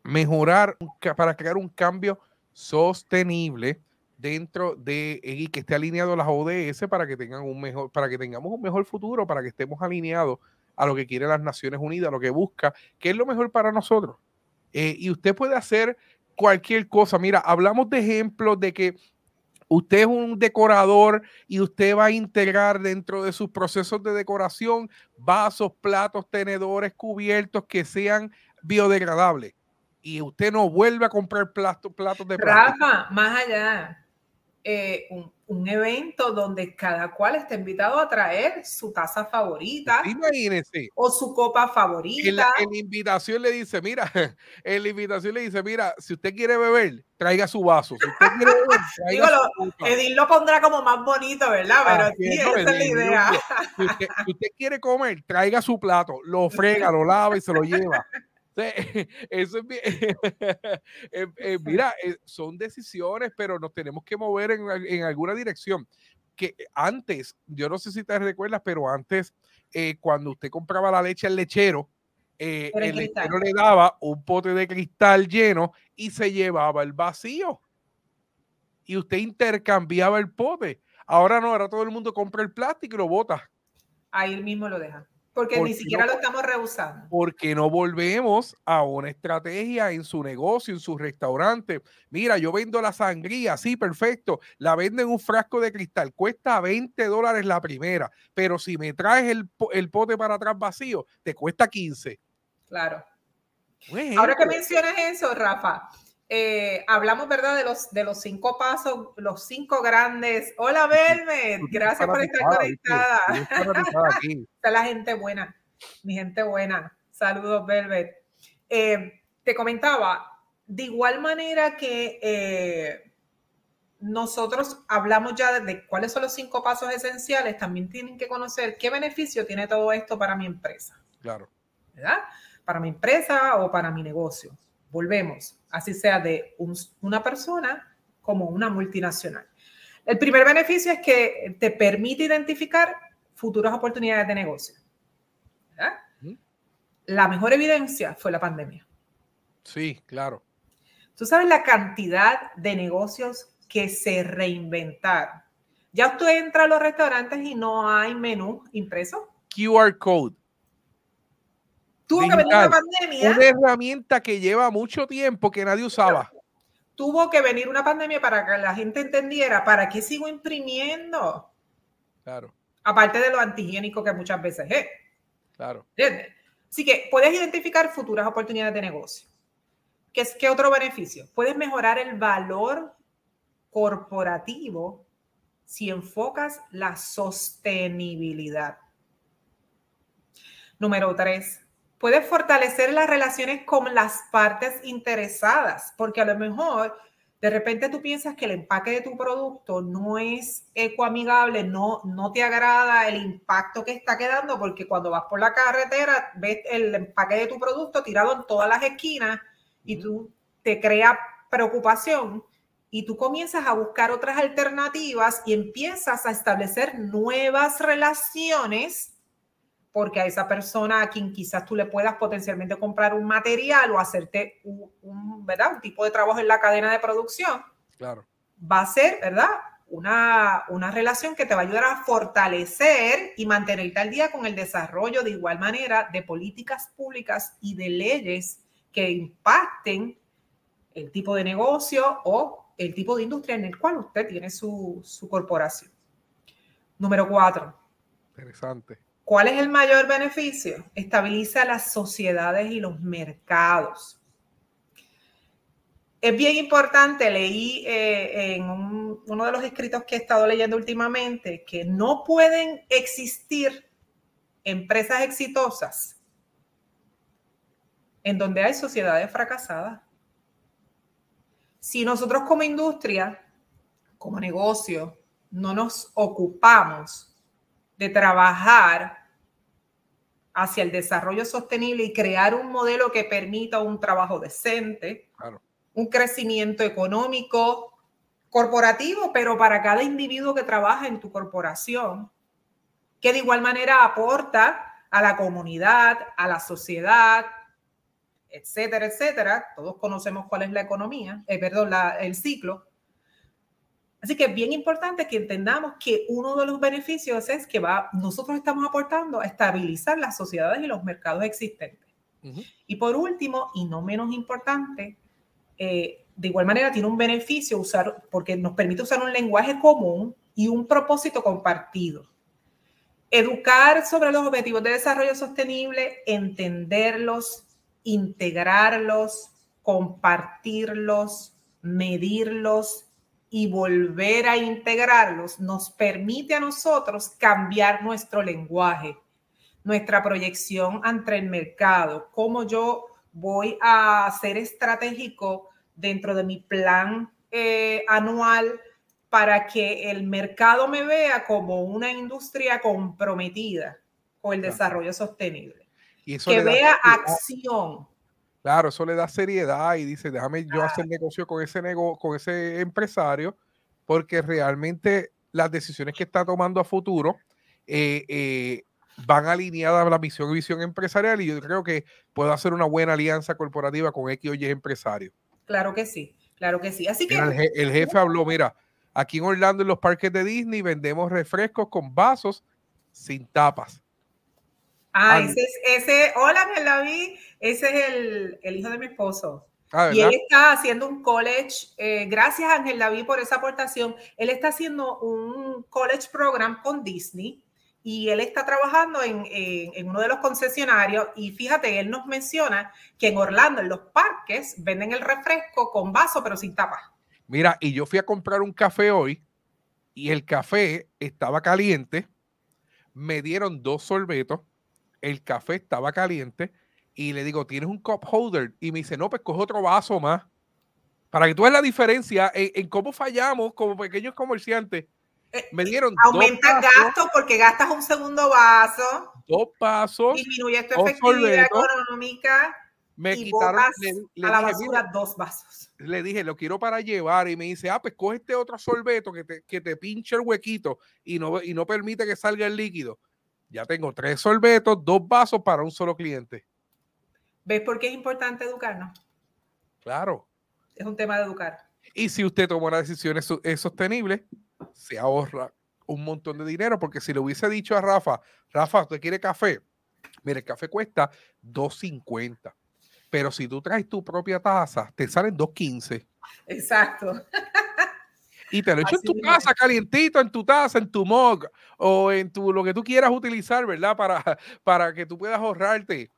mejorar, para crear un cambio sostenible dentro de y que esté alineado a las ODS para que tengan un mejor, para que tengamos un mejor futuro, para que estemos alineados a lo que quieren las Naciones Unidas, a lo que busca, que es lo mejor para nosotros. Eh, y usted puede hacer cualquier cosa. Mira, hablamos de ejemplos de que usted es un decorador y usted va a integrar dentro de sus procesos de decoración vasos, platos, tenedores, cubiertos que sean biodegradables. Y usted no vuelve a comprar platos, platos de plástico. Rafa, más allá, eh, un, un, evento donde cada cual está invitado a traer su taza favorita. O su copa favorita. En la, invitación le dice, mira, en la invitación le dice, mira, si usted quiere beber, traiga su vaso. Si usted quiere beber, Digo, Edil lo pondrá como más bonito, ¿verdad? Pero sí, esa es la idea. Si usted, si usted quiere comer, traiga su plato, lo frega, lo lava y se lo lleva. Eso es bien. Eh, eh, mira, eh, son decisiones, pero nos tenemos que mover en, alguna dirección. Que antes, yo no sé si te recuerdas, pero antes, cuando usted compraba la leche al lechero, el lechero le daba un pote de cristal lleno y se llevaba el vacío. Y usted intercambiaba el pote. Ahora no, ahora todo el mundo compra el plástico y lo bota. Ahí mismo lo deja. Porque ni siquiera lo estamos rehusando. Porque no volvemos a una estrategia en su negocio, en su restaurante. Mira, yo vendo la sangría, sí, perfecto. La vendo en un frasco de cristal. Cuesta 20 dólares la primera. Pero si me traes el, el pote para atrás vacío, te cuesta 15. Claro. Ahora que mencionas eso, Rafa, eh, hablamos, ¿verdad? De los, de los cinco pasos, los cinco grandes. Hola, Velvet. Gracias por estar conectada. Está la gente buena, mi gente buena. Saludos, Velvet. Eh, te comentaba, de igual manera que eh, nosotros hablamos ya de cuáles son los cinco pasos esenciales, también tienen que conocer qué beneficio tiene todo esto para mi empresa. Claro. ¿Verdad? Para mi empresa o para mi negocio. Volvemos así sea de una persona como una multinacional. El primer beneficio es que te permite identificar futuras oportunidades de negocio. La mejor evidencia fue la pandemia. Sí, claro. Tú sabes la cantidad de negocios que se reinventaron. Ya usted entra a los restaurantes y no hay menú impreso. QR code. Tuvo que venir una pandemia. Una herramienta que lleva mucho tiempo que nadie usaba. Tuvo que venir una pandemia para que la gente entendiera para qué sigo imprimiendo. Claro. Aparte de lo antihigiénico que muchas veces es. Claro. Así que puedes identificar futuras oportunidades de negocio. ¿Qué, ¿Qué otro beneficio? Puedes mejorar el valor corporativo si enfocas la sostenibilidad. Número tres, puedes fortalecer las relaciones con las partes interesadas, porque a lo mejor de repente tú piensas que el empaque de tu producto no es ecoamigable, no, no te agrada el impacto que está quedando, porque cuando vas por la carretera ves el empaque de tu producto tirado en todas las esquinas y tú te crea preocupación y tú comienzas a buscar otras alternativas y empiezas a establecer nuevas relaciones porque a esa persona a quien quizás tú le puedas potencialmente comprar un material o hacerte un, ¿verdad? un tipo de trabajo en la cadena de producción, claro. va a ser, ¿verdad? una, una, relación que te va a ayudar a fortalecer y mantenerte al día con el desarrollo de igual manera de políticas públicas y de leyes que impacten el tipo de negocio o el tipo de industria en el cual usted tiene su, su corporación. Número cuatro. Interesante. ¿Cuál es el mayor beneficio? Estabiliza las sociedades y los mercados es bien importante, leí eh, en uno de los escritos que he estado leyendo últimamente, que no pueden existir empresas exitosas en donde hay sociedades fracasadas. Si nosotros como industria, como negocio, no nos ocupamos de trabajar hacia el desarrollo sostenible y crear un modelo que permita un trabajo decente, claro un crecimiento económico corporativo, pero para cada individuo que trabaja en tu corporación, que de igual manera aporta a la comunidad, a la sociedad, etcétera, etcétera. Todos conocemos cuál es la economía, eh, perdón, el ciclo. Así que es bien importante que entendamos que uno de los beneficios es que va, nosotros estamos aportando a estabilizar las sociedades y los mercados existentes. Y por último, y no menos importante, eh, de igual manera tiene un beneficio usar, porque nos permite usar un lenguaje común y un propósito compartido. Educar sobre los objetivos de desarrollo sostenible, entenderlos, integrarlos, compartirlos, medirlos y volver a integrarlos nos permite a nosotros cambiar nuestro lenguaje, nuestra proyección ante el mercado, cómo yo voy a ser estratégico dentro de mi plan eh, anual para que el mercado me vea como una industria comprometida con el desarrollo sostenible. Y que vea acción. Claro, eso le da seriedad y dice, déjame yo hacer negocio con ese, nego con ese empresario, porque realmente las decisiones que está tomando a futuro eh, eh, van alineadas a la misión y visión empresarial y yo creo que puedo hacer una buena alianza corporativa con X o Y empresario. Claro que sí, claro que sí. Así que... el, jefe habló, mira, aquí en Orlando en los parques de Disney vendemos refrescos con vasos sin tapas. Ah, ese es, ese, hola Ángel David, ese es el, el hijo de mi esposo. Ah, y él está haciendo un college, eh, gracias Ángel David por esa aportación, él está haciendo un college program con Disney y él está trabajando en, uno de los concesionarios. Y fíjate, él nos menciona que en Orlando, en los parques, venden el refresco con vaso pero sin tapa. Mira, y yo fui a comprar un café hoy y el café estaba caliente, me dieron dos sorbetos, el café estaba caliente y le digo, ¿tienes un cup holder? Y me dice, no, pues coge otro vaso más. Para que tú veas la diferencia en, en cómo fallamos como pequeños comerciantes eh, me dieron Aumenta gastos porque gastas un segundo vaso. Dos pasos. Disminuye tu efectividad económica. Me quitaron le, a la basura dos vasos. Le dije, lo quiero para llevar. Y me dice, ah, pues coge este otro sorbeto que te, que te pinche el huequito y no, y no permite que salga el líquido. Ya tengo tres sorbetos, dos vasos para un solo cliente. ¿Ves por qué es importante educarnos? Claro. Es un tema de educar. Y si usted toma una decisión es sostenible, se ahorra un montón de dinero, porque si le hubiese dicho a Rafa, Rafa, ¿usted quiere café? Mire, el café cuesta 2.50, pero si tú traes tu propia taza, te salen 2.15. Exacto. Y te lo echo en tu casa, calientito, en tu taza, en tu mug, o en tu, lo que tú quieras utilizar, ¿verdad? Para, para que tú puedas ahorrarte.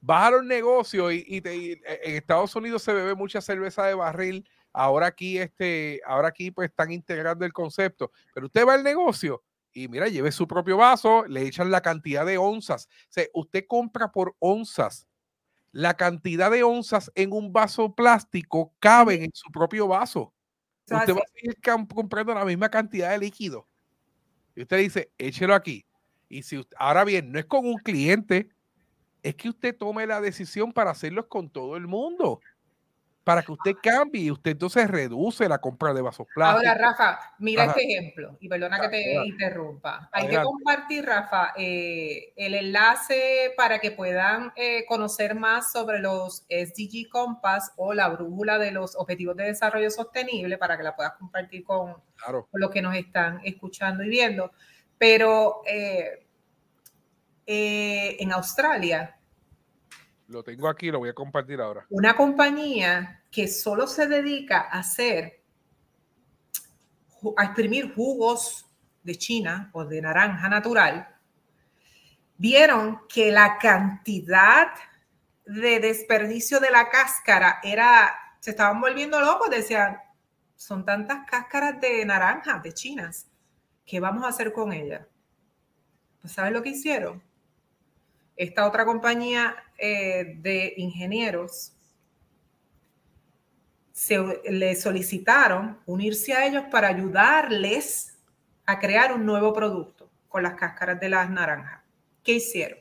Vas a los negocios y, te, en Estados Unidos se bebe mucha cerveza de barril Ahora aquí, este, ahora aquí pues están integrando el concepto. Pero usted va al negocio y mira, lleve su propio vaso, le echan la cantidad de onzas. O sea, usted compra por onzas. La cantidad de onzas en un vaso plástico caben en su propio vaso. Usted va a seguir comprando la misma cantidad de líquido. Y usted dice, échelo aquí. Y si ahora bien, no es con un cliente, es que usted tome la decisión para hacerlo con todo el mundo. Para que usted cambie y usted entonces reduce la compra de vasos plásticos. Ahora, Rafa, mira este ejemplo y perdona que te interrumpa. Hay que compartir, Rafa, eh, el enlace para que puedan eh, conocer más sobre los SDG Compass o la brújula de los Objetivos de Desarrollo Sostenible para que la puedas compartir con, los que nos están escuchando y viendo. Pero eh, en Australia, lo tengo aquí, lo voy a compartir ahora. Una compañía que solo se dedica a hacer, a exprimir jugos de China o de naranja natural, vieron que la cantidad de desperdicio de la cáscara era, se estaban volviendo locos, decían, son tantas cáscaras de naranja de chinas, ¿qué vamos a hacer con ellas? Pues ¿sabes lo que hicieron? esta otra compañía eh, de ingenieros se le solicitaron unirse a ellos para ayudarles a crear un nuevo producto con las cáscaras de las naranjas. ¿Qué hicieron?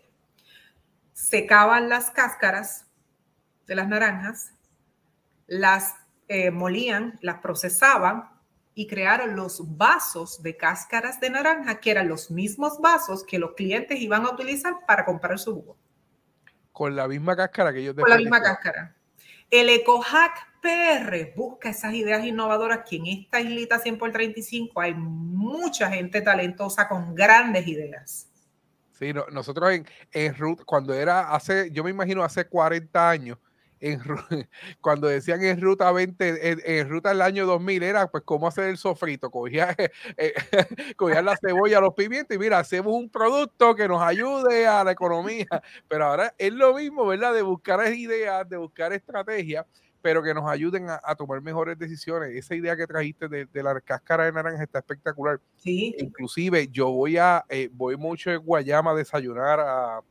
Secaban las cáscaras de las naranjas, las eh, molían, las procesaban y crearon los vasos de cáscaras de naranja, que eran los mismos vasos que los clientes iban a utilizar para comprar su jugo. Con la misma cáscara que ellos Con la misma cáscara. El EcoHack PR busca esas ideas innovadoras que en esta islita 100 por 35 hay mucha gente talentosa con grandes ideas. Sí, nosotros en, en Ruth, cuando era hace, yo me imagino hace 40 años, en, cuando decían en ruta 20, en, ruta del año 2000, era pues cómo hacer el sofrito. Cogía, eh, la cebolla, los pimientos y mira, hacemos un producto que nos ayude a la economía. Pero ahora es lo mismo, ¿verdad? De buscar ideas, de buscar estrategias, pero que nos ayuden a, tomar mejores decisiones. Esa idea que trajiste de, la cáscara de naranja está espectacular. Sí. Inclusive yo voy a, eh, voy mucho en Guayama a desayunar a,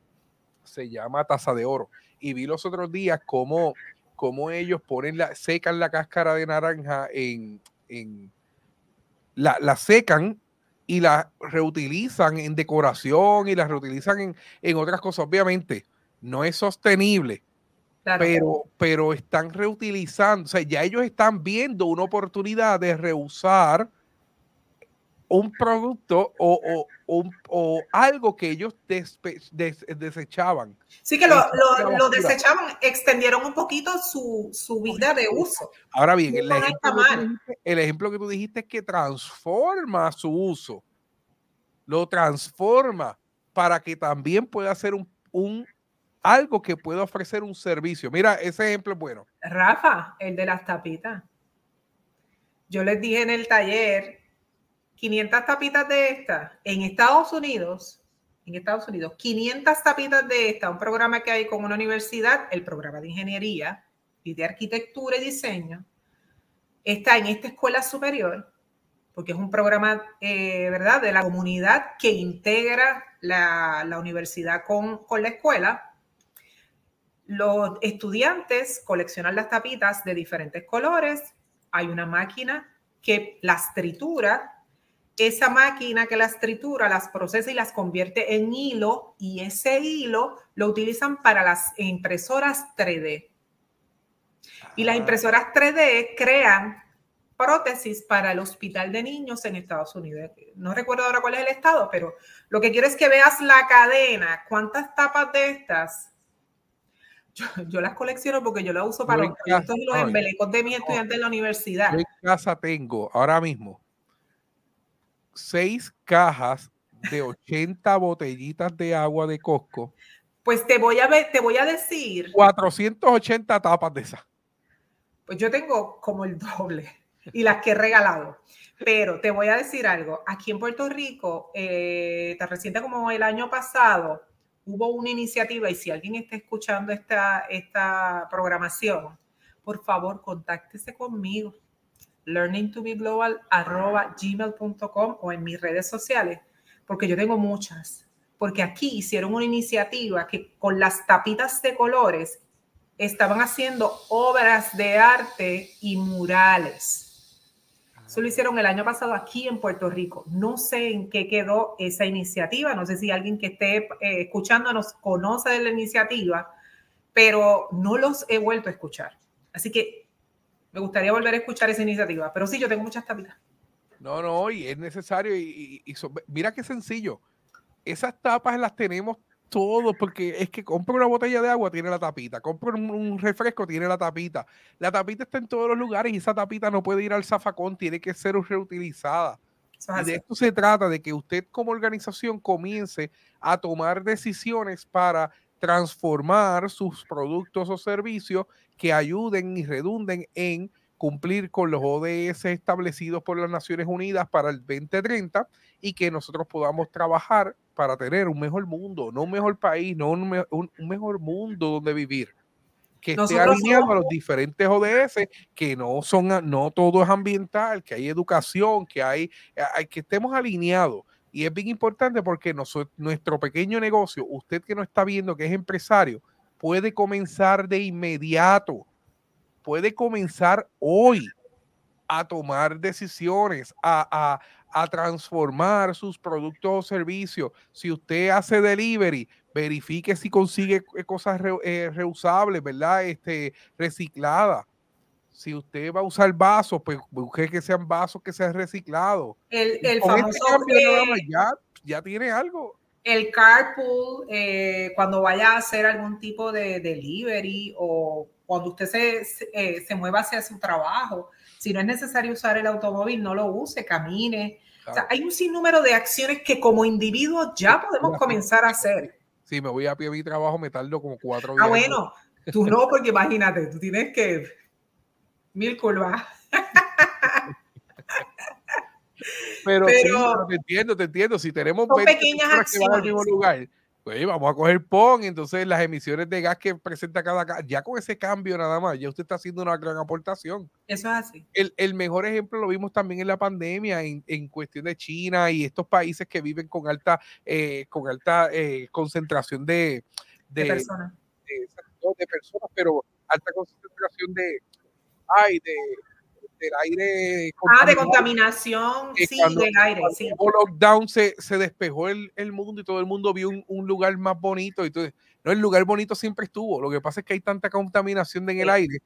se llama Taza de Oro y vi los otros días cómo, cómo ellos ponen la, secan la cáscara de naranja en, en la, la, secan y la reutilizan en decoración y la reutilizan en, en otras cosas. Obviamente, no es sostenible, pero, pero están reutilizando, o sea, ya ellos están viendo una oportunidad de reusar un producto o, o, algo que ellos desechaban. Sí, que lo, lo, desechaban, extendieron un poquito su, su vida de uso. Ahora bien, el ejemplo, el ejemplo, que tú dijiste es que transforma su uso, lo transforma para que también pueda ser un, un algo que pueda ofrecer un servicio. Mira, ese ejemplo es bueno. Rafa, el de las tapitas. Yo les dije en el taller 500 tapitas de estas en Estados Unidos, en Estados Unidos, 500 tapitas de estas, un programa que hay con una universidad, el programa de ingeniería y de arquitectura y diseño, está en esta escuela superior, porque es un programa, eh, ¿verdad?, de la comunidad que integra la, la universidad con, con la escuela. Los estudiantes coleccionan las tapitas de diferentes colores. Hay una máquina que las tritura esa máquina que las tritura, las procesa y las convierte en hilo y ese hilo lo utilizan para las impresoras 3D. Y las ah. impresoras 3D crean prótesis para el hospital de niños en Estados Unidos. No recuerdo ahora cuál es el estado, pero lo que quiero es que veas la cadena. ¿Cuántas tapas de estas? Yo, las colecciono porque yo las uso para los proyectos y los embelecos de mis estudiantes en la universidad. en casa tengo ahora mismo seis cajas de 80 botellitas de agua de Costco. Pues te voy a ver, te voy a decir. 480 tapas de esas. Pues yo tengo como el doble y las que he regalado. Pero te voy a decir algo. Aquí en Puerto Rico, eh, tan reciente como el año pasado, hubo una iniciativa y si alguien está escuchando esta, esta programación, por favor, contáctese conmigo learningtobeglobal.gmail.com o en mis redes sociales, porque yo tengo muchas. Porque aquí hicieron una iniciativa que con las tapitas de colores estaban haciendo obras de arte y murales. Eso lo hicieron el año pasado aquí en Puerto Rico. No sé en qué quedó esa iniciativa. No sé si alguien que esté eh, escuchándonos conoce de la iniciativa, pero no los he vuelto a escuchar. Así que Me gustaría volver a escuchar esa iniciativa, pero sí, yo tengo muchas tapitas. No, no, y es necesario. Y, mira qué sencillo. Esas tapas las tenemos todos, porque es que compro una botella de agua, tiene la tapita. Compro un, refresco, tiene la tapita. La tapita está en todos los lugares y esa tapita no puede ir al zafacón, tiene que ser reutilizada. Y de esto se trata, de que usted como organización comience a tomar decisiones para transformar sus productos o servicios que ayuden y redunden en cumplir con los ODS establecidos por las Naciones Unidas para el 2030 y que nosotros podamos trabajar para tener un mejor mundo, no un mejor país, no un, mejor mundo donde vivir que esté alineado a los diferentes ODS, que no son, no todo es ambiental, que hay educación, que hay, hay que estemos alineados. Y es bien importante porque nuestro pequeño negocio, usted que no está viendo que es empresario, puede comenzar de inmediato puede comenzar hoy a tomar decisiones, a, transformar sus productos o servicios. Si usted hace delivery, verifique si consigue eh, cosas eh, reusables, ¿verdad? Este, recicladas. Si usted va a usar vasos, pues busque que sean vasos que sean reciclados. El, el este famoso ya, ya tiene algo. El carpool, eh, cuando vaya a hacer algún tipo de delivery o cuando usted se, se, eh, mueva hacia su trabajo, si no es necesario usar el automóvil, no lo use, camine. hay un sinnúmero de acciones que como individuos ya podemos comenzar a hacer. Si me voy a pie a mi trabajo, me tardo como cuatro días. Ah, bueno, tú no, porque imagínate, tú tienes que mil curvas. Pero, Pero te entiendo, te entiendo. Si tenemos 20 pequeñas acciones. que van al mismo lugar, pues vamos a coger PON, entonces las emisiones de gas que presenta cada ya con ese cambio nada más, ya usted está haciendo una gran aportación. Eso es así. El, mejor ejemplo lo vimos también en la pandemia, en, cuestión de China y estos países que viven con alta, eh, con alta eh, concentración de, de, personas. De, personas, pero alta concentración de, ay, de del aire. Ah, de contaminación, sí, del aire, sí. El lockdown se, se despejó el, el, mundo y todo el mundo vio un, un, lugar más bonito. Y todo, no, el lugar bonito siempre estuvo. Lo que pasa es que hay tanta contaminación en el aire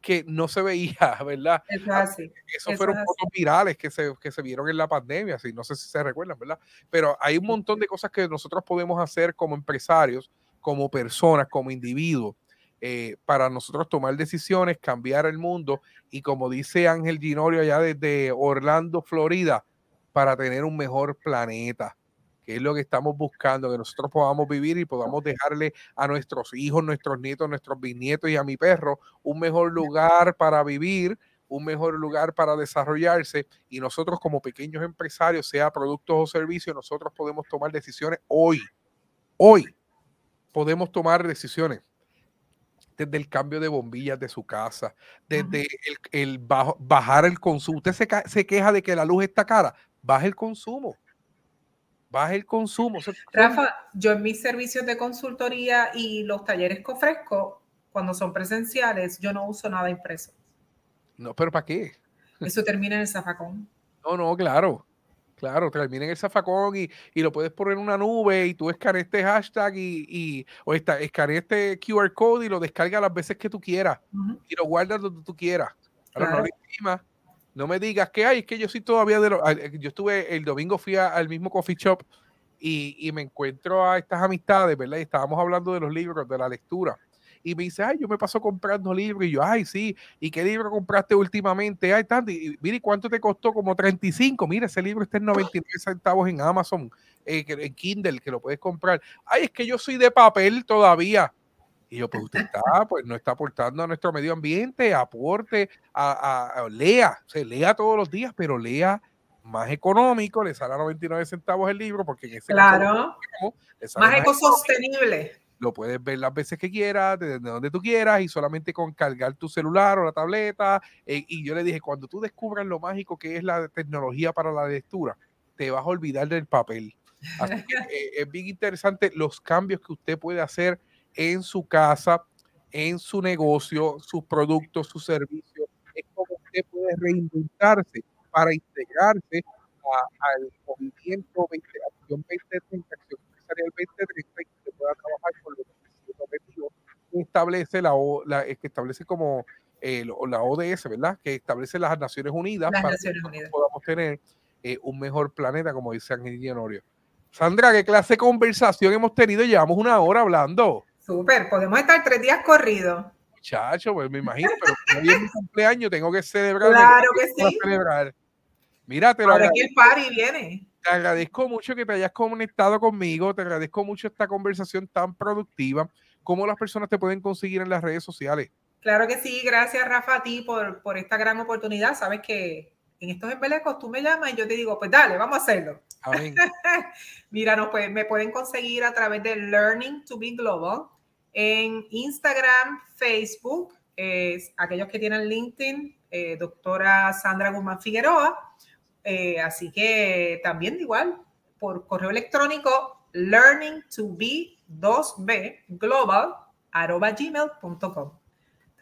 que no se veía, ¿verdad? Eso así. Esos fueron fotos virales que se, que se vieron en la pandemia, así, no sé si se recuerdan, ¿verdad? Pero hay un montón de cosas que nosotros podemos hacer como empresarios, como personas, como individuos, eh, para nosotros tomar decisiones, cambiar el mundo y como dice Ángel Ginorio allá desde Orlando, Florida, para tener un mejor planeta, que es lo que estamos buscando, que nosotros podamos vivir y podamos dejarle a nuestros hijos, nuestros nietos, nuestros bisnietos y a mi perro un mejor lugar para vivir, un mejor lugar para desarrollarse y nosotros como pequeños empresarios, sea productos o servicios, nosotros podemos tomar decisiones hoy. Hoy podemos tomar decisiones desde el cambio de bombillas de su casa, desde el, bajar el consumo. Usted se, queja de que la luz está cara, baje el consumo. Baje el consumo. Rafa, yo en mis servicios de consultoría y los talleres que ofrezco, cuando son presenciales, yo no uso nada impreso. No, pero ¿para qué? Eso termina en el zafacón. No, no, claro. Claro, termina en el zafacón y, y, lo puedes poner en una nube y tú escaneas este hashtag y, y o esta, escaneas este QR code y lo descargas las veces que tú quieras y lo guardas donde tú quieras. Ahora no No me digas que hay, es que yo sí todavía de lo, eh, yo estuve el domingo fui al mismo coffee shop y, y, me encuentro a estas amistades, ¿verdad? Y estábamos hablando de los libros, de la lectura y me dice, ay, yo me paso comprando libros. Y yo, ay, sí, ¿y qué libro compraste últimamente? Ay, tanto. Y mire, ¿cuánto te costó? Como 35. Mira, ese libro está en 99 centavos en Amazon, eh, en Kindle, que lo puedes comprar. Ay, es que yo soy de papel todavía. Y yo, pues usted está, pues no está aportando a nuestro medio ambiente, aporte, a, lea, se lea todos los días, pero lea más económico, le sale a 99 centavos el libro, porque en ese claro, más ecosostenible lo puedes ver las veces que quieras, desde donde tú quieras y solamente con cargar tu celular o la tableta. Eh, y yo le dije, cuando tú descubras lo mágico que es la tecnología para la lectura, te vas a olvidar del papel. Así que eh, es bien interesante los cambios que usted puede hacer en su casa, en su negocio, sus productos, sus servicios. Es como usted puede reinventarse para integrarse al movimiento 20, Acción 2030, Acción Empresarial 2030 pueda trabajar con los objetivos que establece, la, que establece como eh, la ODS, ¿verdad? Que establece las Naciones Unidas para que podamos tener eh, un mejor planeta, como dice Ángel Honorio. Sandra, ¿qué clase de conversación hemos tenido? Llevamos una hora hablando. Súper, podemos estar tres días corridos. Muchacho, pues me imagino, pero como es mi cumpleaños, tengo que celebrar. Claro que sí. Celebrar. Mira, te lo Ahora el party viene. Te agradezco mucho que te hayas conectado conmigo, te agradezco mucho esta conversación tan productiva. ¿Cómo las personas te pueden conseguir en las redes sociales? Claro que sí, gracias Rafa a ti por, por esta gran oportunidad. Sabes que en estos embelecos tú me llamas y yo te digo, pues dale, vamos a hacerlo. Mira, no, pues, me pueden conseguir a través de Learning to be Global en Instagram, Facebook, aquellos que tienen LinkedIn, eh, doctora Sandra Guzmán Figueroa. Eh, así que también igual por correo electrónico learning to be 2b global arroba gmail.com.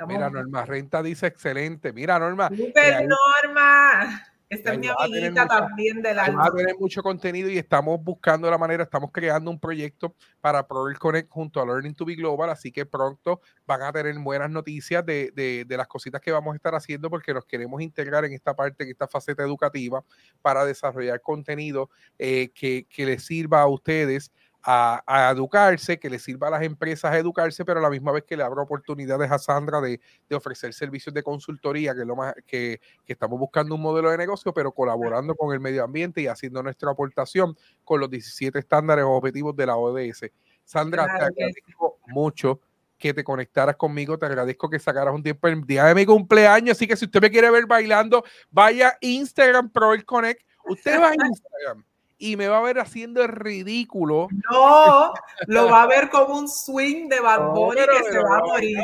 Mira, Norma Renta dice excelente. Mira, Norma. Super, Norma. Esta es mi amiguita también del alma. Va a tener mucho contenido y estamos buscando la manera, estamos creando un proyecto para Proel Connect junto a Learning to be Global, así que pronto van a tener buenas noticias de, de, de las cositas que vamos a estar haciendo porque nos queremos integrar en esta parte, en esta faceta educativa para desarrollar contenido eh, que, que les sirva a ustedes a, educarse, que le sirva a las empresas a educarse, pero a la misma vez que le abra oportunidades a Sandra de, ofrecer servicios de consultoría, que es lo más que, estamos buscando un modelo de negocio, pero colaborando con el medio ambiente y haciendo nuestra aportación con los 17 estándares o objetivos de la ODS. Sandra, te agradezco mucho que te conectaras conmigo, te agradezco que sacaras un tiempo el día de mi cumpleaños, así que si usted me quiere ver bailando, vaya a Instagram Pro Connect, usted va a Instagram y me va a ver haciendo el ridículo. No, lo va a ver como un swing de Bad Bunny que se va a morir.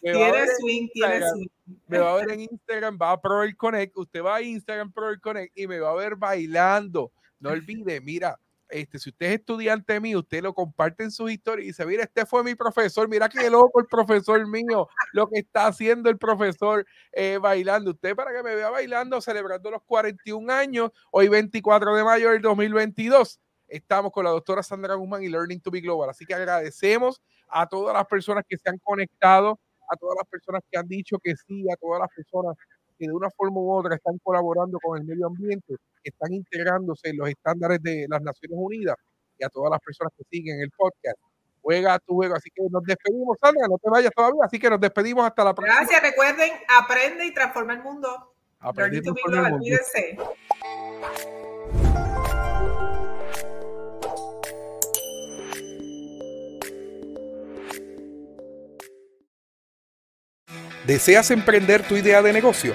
tiene swing, tiene swing. Me va a ver en Instagram, va a Pro Connect, usted va a Instagram Pro Connect y me va a ver bailando. No olvide, mira, este, si usted es estudiante mío, usted lo comparte en sus historias y dice, mira, este fue mi profesor, mira qué loco el profesor mío, lo que está haciendo el profesor eh, bailando. Usted para que me vea bailando, celebrando los 41 años, hoy 24 de mayo del 2022. Estamos con la doctora Sandra Guzmán y Learning to be Global. Así que agradecemos a todas las personas que se han conectado, a todas las personas que han dicho que sí, a todas las personas que de una forma u otra están colaborando con el medio ambiente, están integrándose en los estándares de las Naciones Unidas y a todas las personas que siguen el podcast. Juega tu juego, así que nos despedimos, Sandra, no te vayas todavía, así que nos despedimos hasta la próxima. Gracias, recuerden, aprende y transforma el mundo. Aprende y transforma el mundo. ¿Deseas emprender tu idea de negocio?